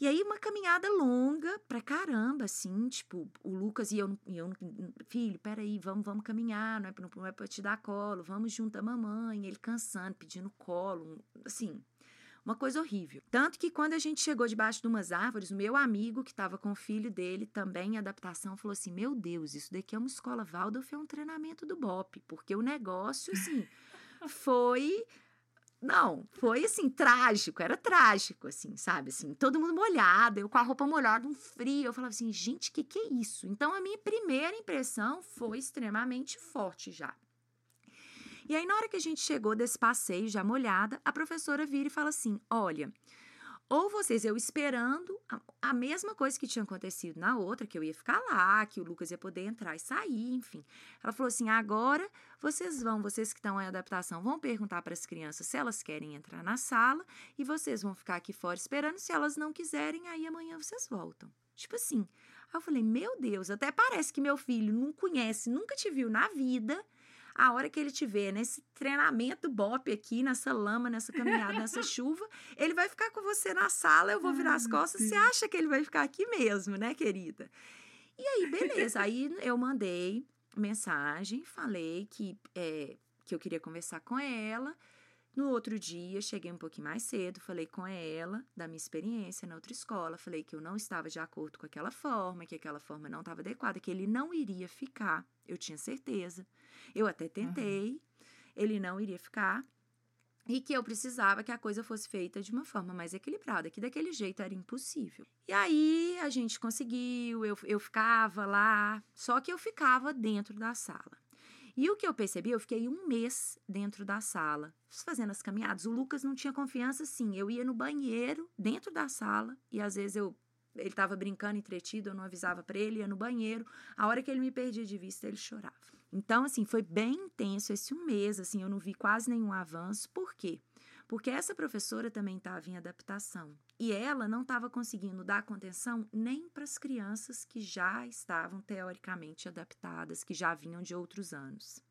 E aí, uma caminhada longa pra caramba, assim, tipo, o Lucas e eu, e eu filho, peraí, vamos, vamos caminhar, não é, não, não é pra te dar colo, vamos junto à mamãe, ele cansando, pedindo colo, assim, uma coisa horrível. Tanto que quando a gente chegou debaixo de umas árvores, o meu amigo, que estava com o filho dele, também em adaptação, falou assim: Meu Deus, isso daqui é uma escola Waldorf, é um treinamento do BOP, porque o negócio, assim, foi não, foi assim, trágico, era trágico, assim, sabe? Assim, todo mundo molhado, eu com a roupa molhada, um frio. Eu falava assim, gente, que que é isso? Então, a minha primeira impressão foi extremamente forte já. E aí, na hora que a gente chegou desse passeio já molhada, a professora vira e fala assim: olha, ou vocês, eu esperando a, a, mesma coisa que tinha acontecido na outra, que eu ia ficar lá, que o Lucas ia poder entrar e sair, enfim. Ela falou assim: agora vocês vão, vocês que estão em adaptação, vão perguntar para as crianças se elas querem entrar na sala e vocês vão ficar aqui fora esperando. Se elas não quiserem, aí amanhã vocês voltam. Tipo assim. Aí eu falei: meu Deus, até parece que meu filho não conhece, nunca te viu na vida a hora que ele tiver nesse treinamento BOP aqui, nessa lama, nessa caminhada, nessa chuva, ele vai ficar com você na sala, eu vou virar as costas. Você acha que ele vai ficar aqui mesmo, né, querida? E aí, beleza. Aí eu mandei mensagem, falei que, é, que eu queria conversar com ela. No outro dia, cheguei um pouquinho mais cedo, falei com ela da minha experiência na outra escola, falei que eu não estava de acordo com aquela forma, que aquela forma não estava adequada, que ele não iria ficar, eu tinha certeza. Eu até tentei, uhum. ele não iria ficar. E que eu precisava que a coisa fosse feita de uma forma mais equilibrada, que daquele jeito era impossível. E aí a gente conseguiu, eu, eu ficava lá, só que eu ficava dentro da sala. E o que eu percebi, eu fiquei um mês dentro da sala, fazendo as caminhadas. O Lucas não tinha confiança, sim. Eu ia no banheiro, dentro da sala, e às vezes eu ele estava brincando, entretido, eu não avisava para ele, ia no banheiro. A hora que ele me perdia de vista, ele chorava. Então, assim, foi bem intenso esse um mês, assim, eu não vi quase nenhum avanço. Por quê? Porque essa professora também estava em adaptação e ela não estava conseguindo dar contenção nem para as crianças que já estavam teoricamente adaptadas, que já vinham de outros anos.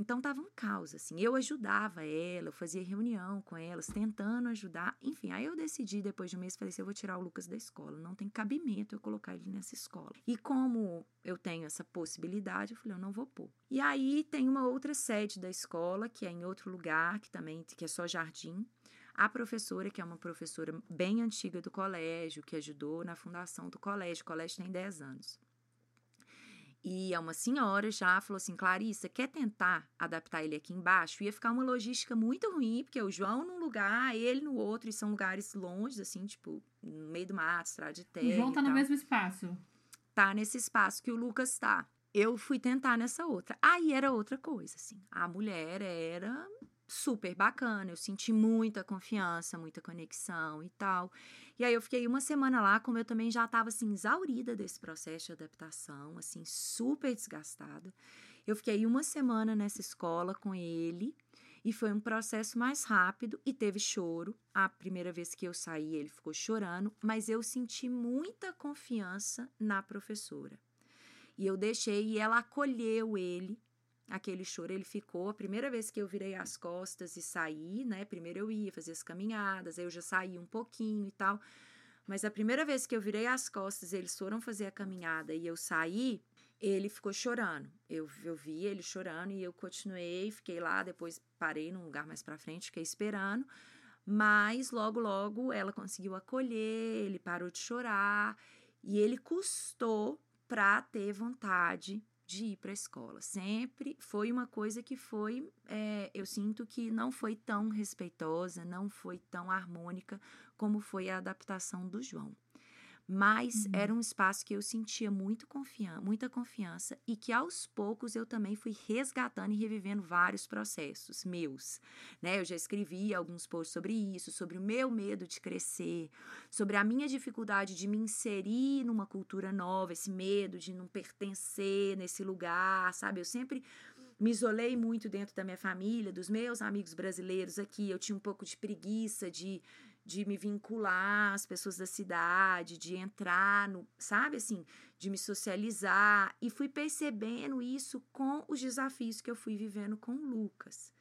Então tava um caos, assim. Eu ajudava ela, eu fazia reunião com elas, tentando ajudar. Enfim, aí eu decidi, depois de um mês, falei assim: eu vou tirar o Lucas da escola. Não tem cabimento eu colocar ele nessa escola. E como eu tenho essa possibilidade, eu falei, eu não vou pôr. E aí tem uma outra sede da escola, que é em outro lugar, que também que é só jardim. A professora, que é uma professora bem antiga do colégio, que ajudou na fundação do colégio, o colégio tem 10 anos. E é uma senhora já falou assim: Clarissa, quer tentar adaptar ele aqui embaixo? Ia ficar uma logística muito ruim, porque o João num lugar, ele no outro, e são lugares longe, assim, tipo, no meio do mato, estrada de terra. O João tá no mesmo espaço. Tá nesse espaço que o Lucas tá. Eu fui tentar nessa outra. Aí era outra coisa, assim. A mulher era super bacana, eu senti muita confiança, muita conexão e tal. E aí eu fiquei uma semana lá, como eu também já estava assim exaurida desse processo de adaptação, assim, super desgastada. Eu fiquei uma semana nessa escola com ele e foi um processo mais rápido e teve choro. A primeira vez que eu saí, ele ficou chorando, mas eu senti muita confiança na professora. E eu deixei e ela acolheu ele aquele choro ele ficou. A primeira vez que eu virei as costas e saí, né? Primeiro eu ia fazer as caminhadas, aí eu já saí um pouquinho e tal. Mas a primeira vez que eu virei as costas, eles foram fazer a caminhada e eu saí, ele ficou chorando. Eu, eu vi ele chorando e eu continuei, fiquei lá, depois parei num lugar mais para frente, fiquei esperando. Mas logo, logo ela conseguiu acolher, ele parou de chorar e ele custou para ter vontade de ir para a escola. Sempre foi uma coisa que foi, é, eu sinto que não foi tão respeitosa, não foi tão harmônica como foi a adaptação do João. Mas uhum. era um espaço que eu sentia muito confian muita confiança e que aos poucos eu também fui resgatando e revivendo vários processos meus. Né? Eu já escrevi alguns posts sobre isso, sobre o meu medo de crescer, sobre a minha dificuldade de me inserir numa cultura nova, esse medo de não pertencer nesse lugar, sabe? Eu sempre me isolei muito dentro da minha família, dos meus amigos brasileiros aqui. Eu tinha um pouco de preguiça de de me vincular às pessoas da cidade, de entrar no, sabe assim, de me socializar e fui percebendo isso com os desafios que eu fui vivendo com o Lucas.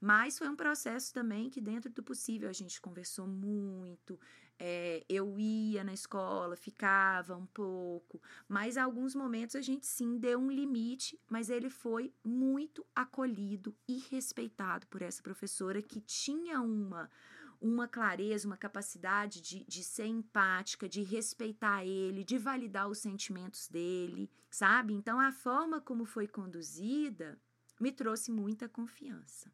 Mas foi um processo também que, dentro do possível, a gente conversou muito. É, eu ia na escola, ficava um pouco, mas alguns momentos a gente sim deu um limite, mas ele foi muito acolhido e respeitado por essa professora que tinha uma uma clareza, uma capacidade de, de ser empática, de respeitar ele, de validar os sentimentos dele, sabe? Então, a forma como foi conduzida me trouxe muita confiança.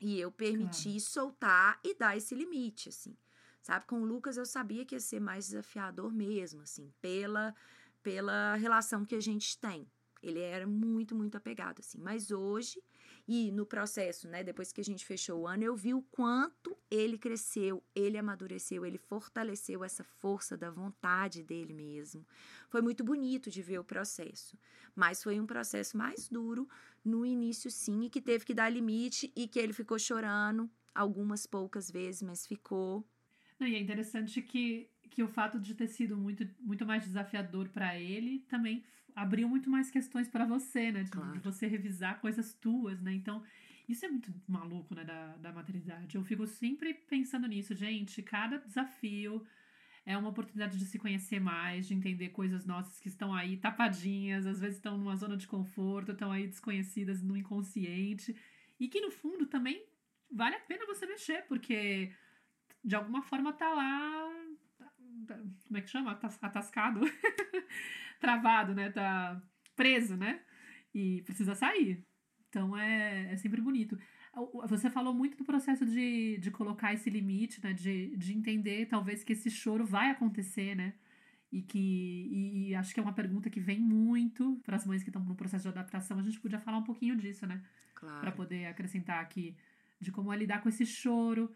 E eu permiti claro. soltar e dar esse limite, assim. Sabe, com o Lucas eu sabia que ia ser mais desafiador mesmo, assim, pela, pela relação que a gente tem. Ele era muito, muito apegado, assim. Mas hoje e no processo, né, depois que a gente fechou o ano, eu vi o quanto ele cresceu, ele amadureceu, ele fortaleceu essa força da vontade dele mesmo. Foi muito bonito de ver o processo, mas foi um processo mais duro no início, sim, e que teve que dar limite e que ele ficou chorando algumas poucas vezes, mas ficou. Não, e é interessante que, que o fato de ter sido muito, muito mais desafiador para ele também abriu muito mais questões para você, né? De, claro. de, você revisar coisas tuas, né? Então, isso é muito maluco, né? Da, da maternidade. Eu fico sempre pensando nisso, gente. Cada desafio é uma oportunidade de se conhecer mais, de entender coisas nossas que estão aí tapadinhas, às vezes estão numa zona de conforto, estão aí desconhecidas no inconsciente. E que, no fundo, também vale a pena você mexer, porque de alguma forma tá lá. Tá, como é que chama? Atascado. travado, né? Tá preso, né? E precisa sair. Então é, é sempre bonito. Você falou muito do processo de, de colocar esse limite, né? De, de entender, talvez, que esse choro vai acontecer, né? E que e, e acho que é uma pergunta que vem muito para as mães que estão no processo de adaptação. A gente podia falar um pouquinho disso, né? Claro. Para poder acrescentar aqui de como é lidar com esse choro,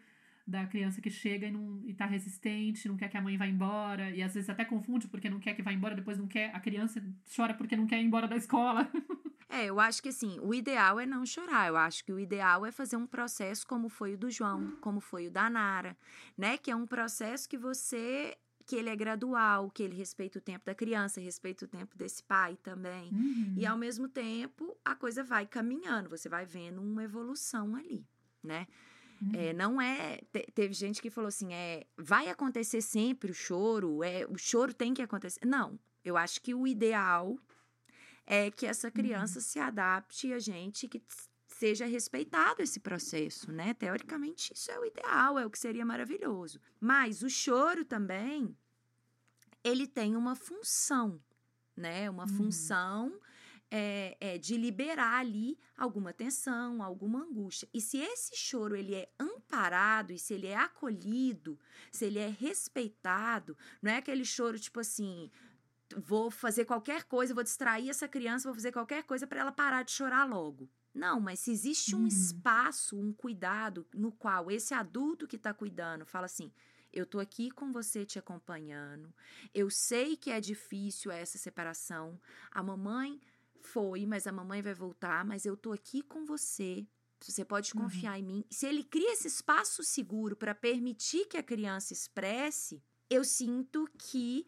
da criança que chega e, não, e tá resistente, não quer que a mãe vá embora, e às vezes até confunde porque não quer que vá embora, depois não quer, a criança chora porque não quer ir embora da escola. É, eu acho que assim, o ideal é não chorar. Eu acho que o ideal é fazer um processo como foi o do João, como foi o da Nara, né? Que é um processo que você que ele é gradual, que ele respeita o tempo da criança, respeita o tempo desse pai também. Uhum. E ao mesmo tempo, a coisa vai caminhando, você vai vendo uma evolução ali, né? Uhum. É, não é. Te, teve gente que falou assim: é, vai acontecer sempre o choro, é, o choro tem que acontecer. Não, eu acho que o ideal é que essa criança uhum. se adapte a gente, que seja respeitado esse processo, né? Teoricamente, isso é o ideal, é o que seria maravilhoso. Mas o choro também, ele tem uma função, né? Uma hum. função é, é, de liberar ali alguma tensão, alguma angústia. E se esse choro ele é amparado e se ele é acolhido, se ele é respeitado, não é aquele choro tipo assim, vou fazer qualquer coisa, vou distrair essa criança, vou fazer qualquer coisa para ela parar de chorar logo. Não, mas se existe um uhum. espaço, um cuidado no qual esse adulto que está cuidando fala assim: eu tô aqui com você te acompanhando. Eu sei que é difícil essa separação. A mamãe foi, mas a mamãe vai voltar, mas eu tô aqui com você. Você pode uhum. confiar uhum. em mim. Se ele cria esse espaço seguro para permitir que a criança expresse, eu sinto que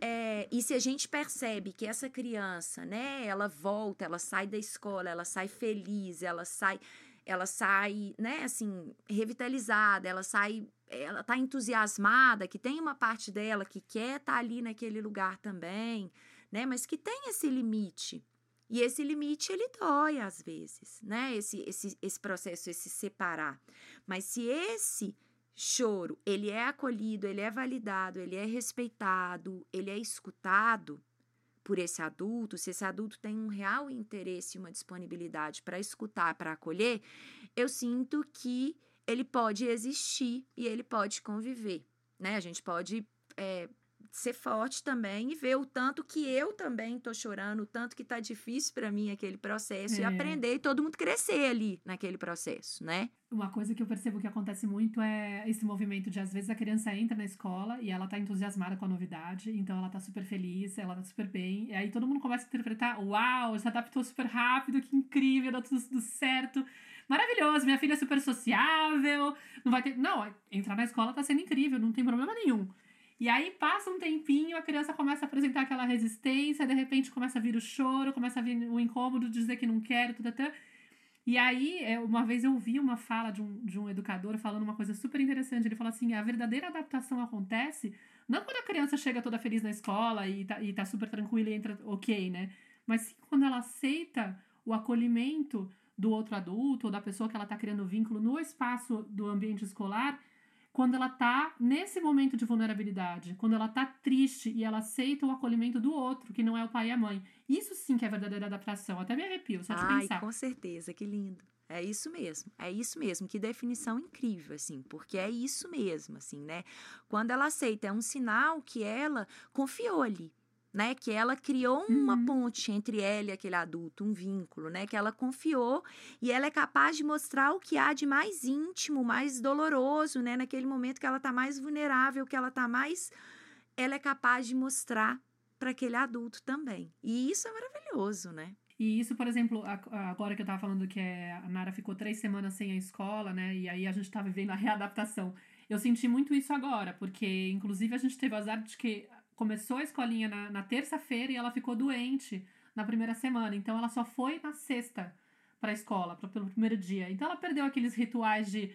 é, e se a gente percebe que essa criança, né, ela volta, ela sai da escola, ela sai feliz, ela sai, ela sai, né, assim, revitalizada, ela sai, ela tá entusiasmada, que tem uma parte dela que quer estar tá ali naquele lugar também, né, mas que tem esse limite. E esse limite ele dói às vezes, né? Esse, esse, esse processo, esse separar. Mas se esse choro ele é acolhido, ele é validado, ele é respeitado, ele é escutado por esse adulto, se esse adulto tem um real interesse e uma disponibilidade para escutar, para acolher, eu sinto que ele pode existir e ele pode conviver. Né? A gente pode é, ser forte também e ver o tanto que eu também tô chorando, o tanto que tá difícil para mim aquele processo é. e aprender e todo mundo crescer ali naquele processo, né? Uma coisa que eu percebo que acontece muito é esse movimento de às vezes a criança entra na escola e ela tá entusiasmada com a novidade, então ela tá super feliz, ela tá super bem, e aí todo mundo começa a interpretar: "Uau, se adaptou super rápido, que incrível, dá tudo, tudo certo" maravilhoso, minha filha é super sociável, não vai ter. Não, entrar na escola tá sendo incrível, não tem problema nenhum. E aí passa um tempinho, a criança começa a apresentar aquela resistência, de repente começa a vir o choro, começa a vir o incômodo de dizer que não quer, tudo, tudo. E aí, é, uma vez eu vi uma fala de um, de um educador falando uma coisa super interessante. Ele falou assim: a verdadeira adaptação acontece não quando a criança chega toda feliz na escola e tá, e tá super tranquila e entra ok, né? Mas sim quando ela aceita o acolhimento do outro adulto ou da pessoa que ela está criando vínculo no espaço do ambiente escolar quando ela tá nesse momento de vulnerabilidade, quando ela tá triste e ela aceita o acolhimento do outro, que não é o pai e a mãe. Isso sim que é verdadeira adaptação. Até me arrepio, só de Ai, pensar. com certeza, que lindo. É isso mesmo, é isso mesmo. Que definição incrível, assim, porque é isso mesmo, assim, né? Quando ela aceita, é um sinal que ela confiou ali, né? Que ela criou uma uhum. ponte entre ela e aquele adulto, um vínculo, né? Que ela confiou e ela é capaz de mostrar o que há de mais íntimo, mais doloroso, né? Naquele momento que ela tá mais vulnerável, que ela tá mais. Ela é capaz de mostrar para aquele adulto também. E isso é maravilhoso, né? E isso, por exemplo, agora que eu tava falando que é, a Nara ficou três semanas sem a escola, né? E aí a gente tá vivendo a readaptação. Eu senti muito isso agora, porque inclusive a gente teve o azar de que começou a escolinha na, na terça-feira e ela ficou doente na primeira semana. Então ela só foi na sexta para a escola, pra, pelo primeiro dia. Então ela perdeu aqueles rituais de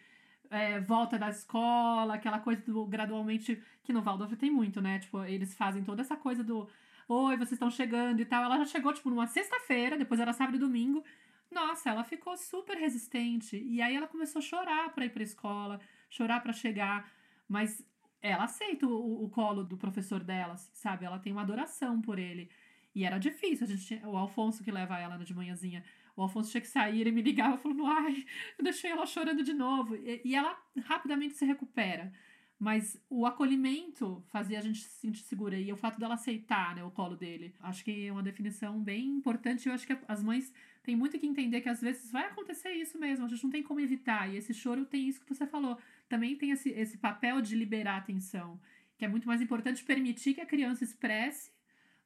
é, volta da escola, aquela coisa do gradualmente. Que no Waldorf tem muito, né? Tipo, eles fazem toda essa coisa do. Oi, vocês estão chegando e tal. Ela já chegou, tipo, numa sexta-feira, depois era sábado e domingo. Nossa, ela ficou super resistente. E aí ela começou a chorar para ir pra escola, chorar para chegar. Mas ela aceita o, o colo do professor dela, sabe? Ela tem uma adoração por ele. E era difícil. A gente tinha, o Alfonso que leva ela de manhãzinha. O Alfonso tinha que sair e me ligava falando: ai, eu deixei ela chorando de novo. E, e, ela rapidamente se recupera. Mas o acolhimento fazia a gente se sentir segura. E o fato dela aceitar né, o colo dele. Acho que é uma definição bem importante. Eu acho que as mães têm muito que entender que às vezes vai acontecer isso mesmo. A gente não tem como evitar. E esse choro tem isso que você falou também tem esse, esse papel de liberar a atenção, que é muito mais importante permitir que a criança expresse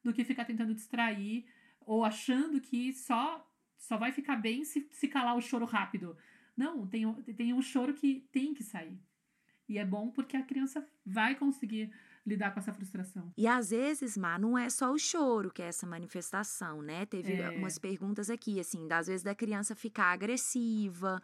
do que ficar tentando distrair ou achando que só só vai ficar bem se, se calar o choro rápido. Não, tem, tem um choro que tem que sair. E é bom porque a criança vai conseguir lidar com essa frustração. E às vezes, Má, não é só o choro que é essa manifestação, né? Teve é. umas perguntas aqui, assim, das vezes da criança ficar agressiva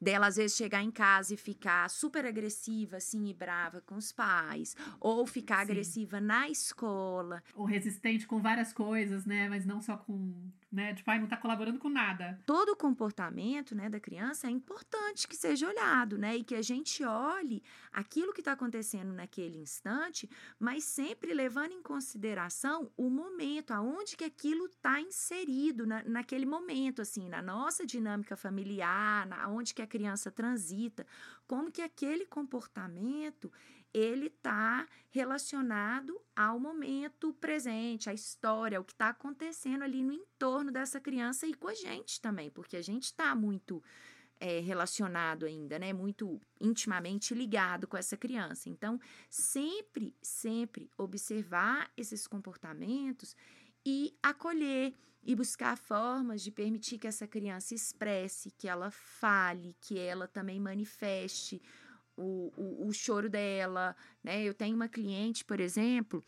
dela às vezes chegar em casa e ficar super agressiva, assim, e brava com os pais, ou ficar Sim. agressiva na escola. Ou resistente com várias coisas, né? Mas não só com né? Tipo, ai, não tá colaborando com nada. Todo o comportamento, né, da criança é importante que seja olhado, né? E que a gente olhe aquilo que está acontecendo naquele instante, mas sempre levando em consideração o momento, aonde que aquilo está inserido na, naquele momento, assim, na nossa dinâmica familiar, na, onde que a criança transita, como que aquele comportamento ele está relacionado ao momento presente, à história, o que está acontecendo ali no entorno dessa criança e com a gente também, porque a gente está muito é, relacionado ainda, né? Muito intimamente ligado com essa criança. Então, sempre, sempre observar esses comportamentos e acolher e buscar formas de permitir que essa criança expresse, que ela fale, que ela também manifeste o, o, choro dela, né? Eu tenho uma cliente, por exemplo,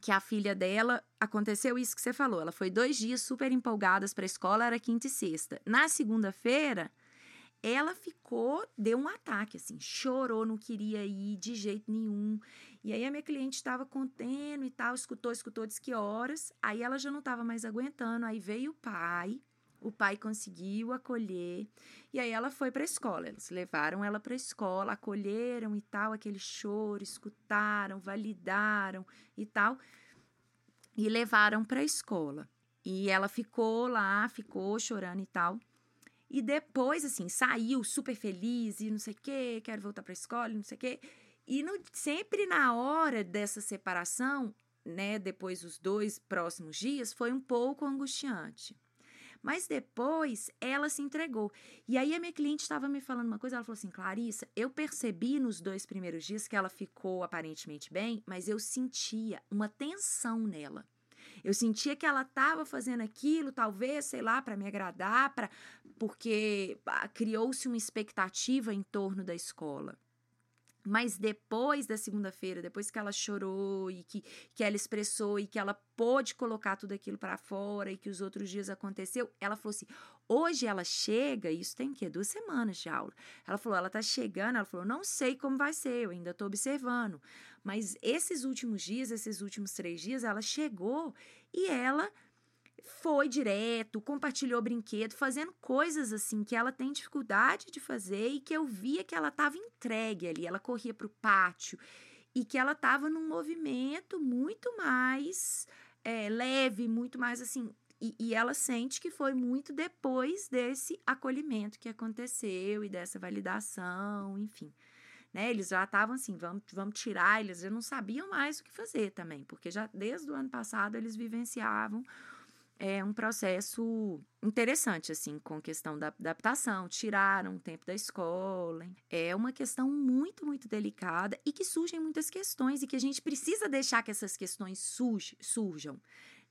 que a filha dela aconteceu isso que você falou. Ela foi dois dias super empolgadas para a escola, era quinta e sexta. Na segunda-feira, ela ficou, deu um ataque, assim, chorou, não queria ir de jeito nenhum. E aí a minha cliente estava contendo e tal, escutou, escutou, disse que horas. Aí ela já não estava mais aguentando. Aí veio o pai, o pai conseguiu acolher e aí ela foi para a escola. Eles levaram ela para a escola, acolheram e tal, aquele choro, escutaram, validaram e tal, e levaram para a escola. E ela ficou lá, ficou chorando e tal. E depois, assim, saiu super feliz e não sei o quê, quero voltar para a escola, não sei o quê. E no, sempre na hora dessa separação, né, depois dos dois próximos dias, foi um pouco angustiante. Mas depois ela se entregou. E aí a minha cliente estava me falando uma coisa, ela falou assim: Clarissa, eu percebi nos dois primeiros dias que ela ficou aparentemente bem, mas eu sentia uma tensão nela. Eu sentia que ela estava fazendo aquilo, talvez, sei lá, para me agradar, para porque ah, criou-se uma expectativa em torno da escola. Mas depois da segunda-feira, depois que ela chorou e que, que ela expressou e que ela pôde colocar tudo aquilo para fora e que os outros dias aconteceu, ela falou assim: hoje ela chega, isso tem que duas semanas de aula. Ela falou: ela tá chegando, ela falou: não sei como vai ser, eu ainda tô observando. Mas esses últimos dias, esses últimos três dias, ela chegou e ela foi direto, compartilhou brinquedo, fazendo coisas assim que ela tem dificuldade de fazer e que eu via que ela estava entregue ali. Ela corria para o pátio e que ela estava num movimento muito mais é, leve, muito mais assim. E, e, ela sente que foi muito depois desse acolhimento que aconteceu e dessa validação, enfim. Né, eles já estavam assim, vamos, vamos tirar, eles já não sabiam mais o que fazer também, porque já desde o ano passado eles vivenciavam é um processo interessante, assim, com questão da adaptação, tiraram o tempo da escola. É uma questão muito, muito delicada e que surgem muitas questões e que a gente precisa deixar que essas questões surjam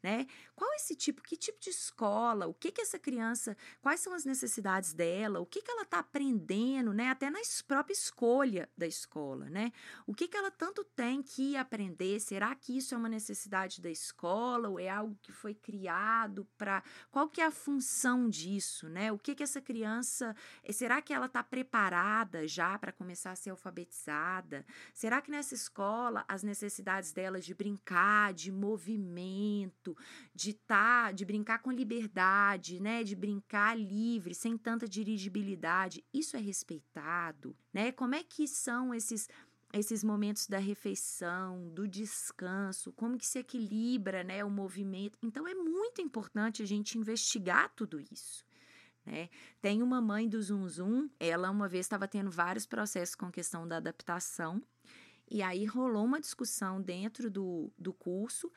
né? Qual esse tipo, que tipo de escola, o que que essa criança, quais são as necessidades dela, o que que ela está aprendendo, né? Até na própria escolha da escola, né? O que que ela tanto tem que aprender? Será que isso é uma necessidade da escola ou é algo que foi criado para qual que é a função disso, né? O que que essa criança, eh, será que ela está preparada já para começar a ser alfabetizada? Será que nessa escola as necessidades dela de brincar, de movimento, de tá, de brincar com liberdade, né, de brincar livre, sem tanta dirigibilidade, isso é respeitado, né? Como é que são esses esses momentos da refeição, do descanso, como que se equilibra, né, o movimento. Então é muito importante a gente investigar tudo isso. Né? Tem uma mãe do Zum Zum, ela uma vez estava tendo vários processos com questão da adaptação, e aí rolou uma discussão dentro do, do curso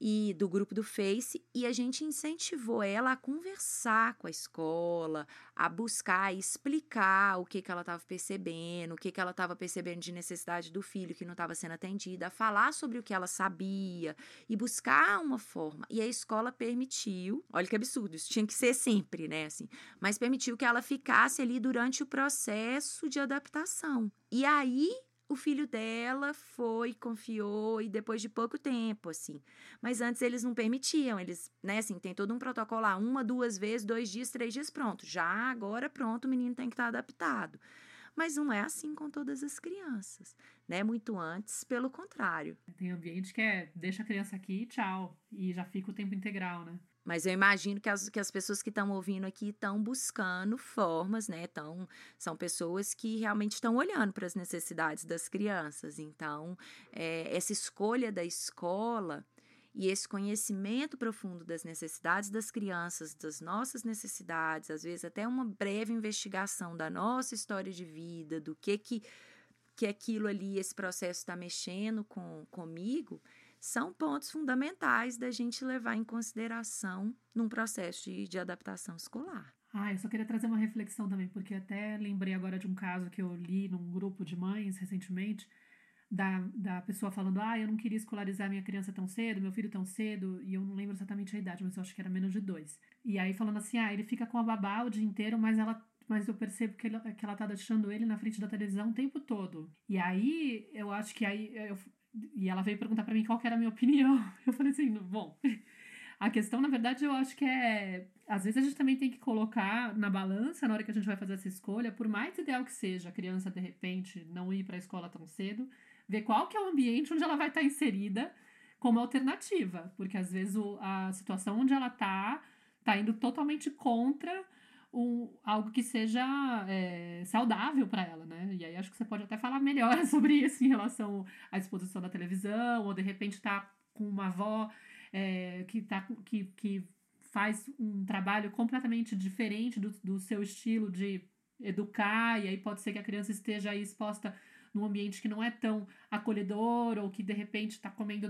e do grupo do Face e a gente incentivou ela a conversar com a escola, a buscar explicar o que, que ela estava percebendo, o que, que ela estava percebendo de necessidade do filho que não estava sendo atendida, a falar sobre o que ela sabia e buscar uma forma. E a escola permitiu, olha que absurdo, isso tinha que ser sempre, né, assim, mas permitiu que ela ficasse ali durante o processo de adaptação. E aí o filho dela foi, confiou e depois de pouco tempo, assim. Mas antes eles não permitiam, eles, né, assim, tem todo um protocolo lá, uma, duas vezes, dois dias, três dias, pronto. Já agora, pronto, o menino tem que estar adaptado. Mas não é assim com todas as crianças, né? Muito antes, pelo contrário. Tem ambiente que é deixa a criança aqui, tchau, e já fica o tempo integral, né? Mas eu imagino que as, que as pessoas que estão ouvindo aqui estão buscando formas, né? Tão, são pessoas que realmente estão olhando para as necessidades das crianças. Então, é, essa escolha da escola e esse conhecimento profundo das necessidades das crianças, das nossas necessidades, às vezes até uma breve investigação da nossa história de vida, do que que, que aquilo ali, esse processo está mexendo com, comigo, são pontos fundamentais da gente levar em consideração num processo de, de adaptação escolar. Ah, eu só queria trazer uma reflexão também, porque até lembrei agora de um caso que eu li num grupo de mães recentemente, da, da pessoa falando, ah, eu não queria escolarizar minha criança tão cedo, meu filho tão cedo, e eu não lembro exatamente a idade, mas eu acho que era menos de dois. E aí falando assim, ah, ele fica com a babá o dia inteiro, mas ela mas eu percebo que, ele, que ela tá deixando ele na frente da televisão o tempo todo. E aí, eu acho que aí. Eu, e ela veio perguntar para mim qual era a minha opinião. Eu falei assim, bom. A questão, na verdade, eu acho que é. Às vezes a gente também tem que colocar na balança, na hora que a gente vai fazer essa escolha, por mais ideal que seja a criança, de repente, não ir para a escola tão cedo, ver qual que é o ambiente onde ela vai estar tá inserida como alternativa, porque às vezes o, a situação onde ela está tá indo totalmente contra algo que seja é, saudável para ela, né? E aí acho que você pode até falar melhor sobre isso em relação à exposição da televisão, ou de repente tá com uma avó é, que, tá, que, que faz um trabalho completamente diferente do, do seu estilo de educar, e aí pode ser que a criança esteja aí exposta num ambiente que não é tão acolhedor ou que de repente está comendo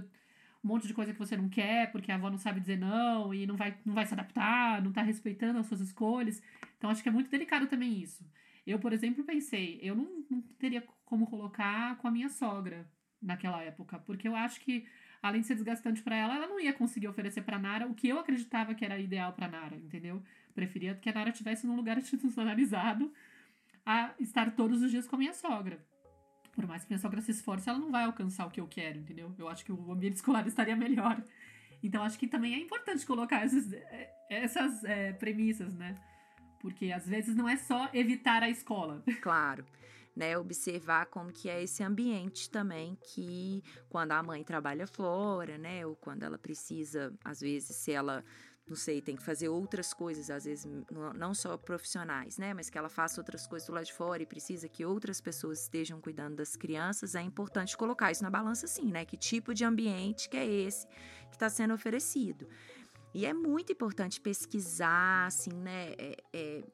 um monte de coisa que você não quer porque a avó não sabe dizer não e não vai, não vai se adaptar, não está respeitando as suas escolhas. Então acho que é muito delicado também isso. Eu, por exemplo, pensei, eu não, não teria como colocar com a minha sogra naquela época, porque eu acho que além de ser desgastante para ela, ela não ia conseguir oferecer para Nara o que eu acreditava que era ideal para Nara, entendeu? Preferia que a Nara estivesse num lugar institucionalizado a estar todos os dias com a minha sogra por mais que minha sogra se esforce, ela não vai alcançar o que eu quero, entendeu? Eu acho que o ambiente escolar estaria melhor. Então, acho que também é importante colocar essas, é, essas é, premissas, né? Porque às vezes não é só evitar a escola. Claro. Né, observar como que é esse ambiente também que quando a mãe trabalha fora, né, ou quando ela precisa, às vezes, se ela não sei, tem que fazer outras coisas, às vezes não só profissionais, né, mas que ela faça outras coisas do lado de fora e precisa que outras pessoas estejam cuidando das crianças, é importante colocar isso na balança sim, né? Que tipo de ambiente que é esse que está sendo oferecido. E é muito importante pesquisar, assim, né? É, é,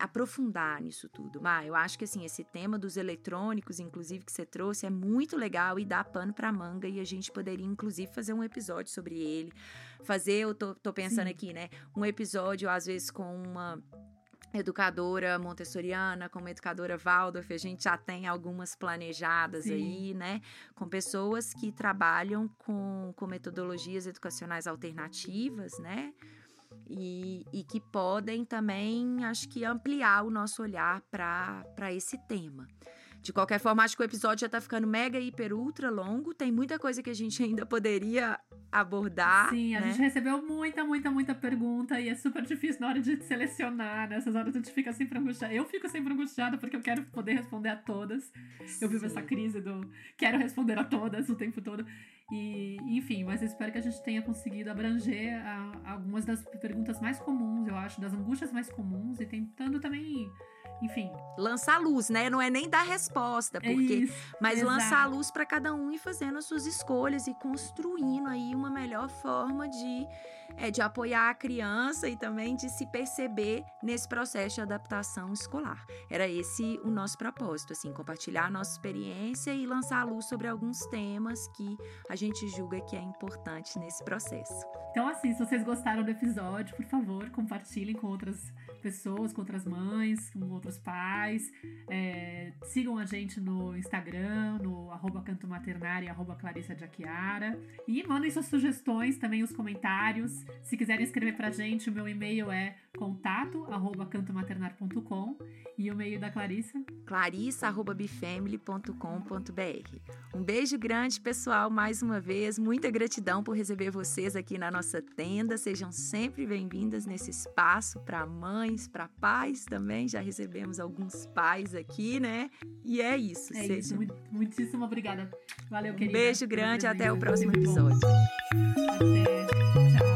aprofundar nisso tudo. Mas eu acho que assim, esse tema dos eletrônicos, inclusive, que você trouxe, é muito legal e dá pano pra manga. E a gente poderia, inclusive, fazer um episódio sobre ele. Fazer, eu tô, tô pensando Sim. aqui, né? Um episódio, às vezes, com uma educadora montessoriana, como educadora Waldorf, a gente já tem algumas planejadas Sim. aí, né? Com pessoas que trabalham com, com metodologias educacionais alternativas, né? E, e que podem também, acho que, ampliar o nosso olhar para esse tema. De qualquer forma, acho que o episódio já está ficando mega, hiper, ultra longo. Tem muita coisa que a gente ainda poderia abordar. Sim, a né? gente recebeu muita, muita, muita pergunta e é super difícil na hora de selecionar. Nessas horas a gente fica sempre angustiada. Eu fico sempre angustiada porque eu quero poder responder a todas. Eu vivo essa crise do quero responder a todas o tempo todo. E, enfim, mas eu espero que a gente tenha conseguido abranger a, algumas das perguntas mais comuns, eu acho, das angústias mais comuns e tentando também enfim. Lançar luz, né? Não é nem dar resposta, é porque. É isso, mas exato. lançar luz para cada um e fazendo as suas escolhas e construindo aí uma melhor forma de, é, de apoiar a criança e também de se perceber nesse processo de adaptação escolar. Era esse o nosso propósito, assim, compartilhar a nossa experiência e lançar luz sobre alguns temas que a gente julga que é importante nesse processo. Então, assim, se vocês gostaram do episódio, por favor, compartilhem com outras pessoas, com outras mães, com outros pais. É, sigam a gente no Instagram, no arroba canto maternário, arroba Clarissa de. E mandem suas sugestões, também os comentários. Se quiserem escrever pra gente, o meu e-mail é contato arroba cantomaternar.com e o e-mail da Clarissa? clarissa.bifamily.com.br Um beijo grande, pessoal, mais uma vez. Muita gratidão por receber vocês aqui na nossa tenda. Sejam sempre bem-vindas nesse espaço para mães, para pais também. Já recebemos alguns pais aqui, né? E é isso. É sejam... isso. Muitíssimo obrigada. Valeu, querida. Um beijo grande. Até o próximo episódio. Até.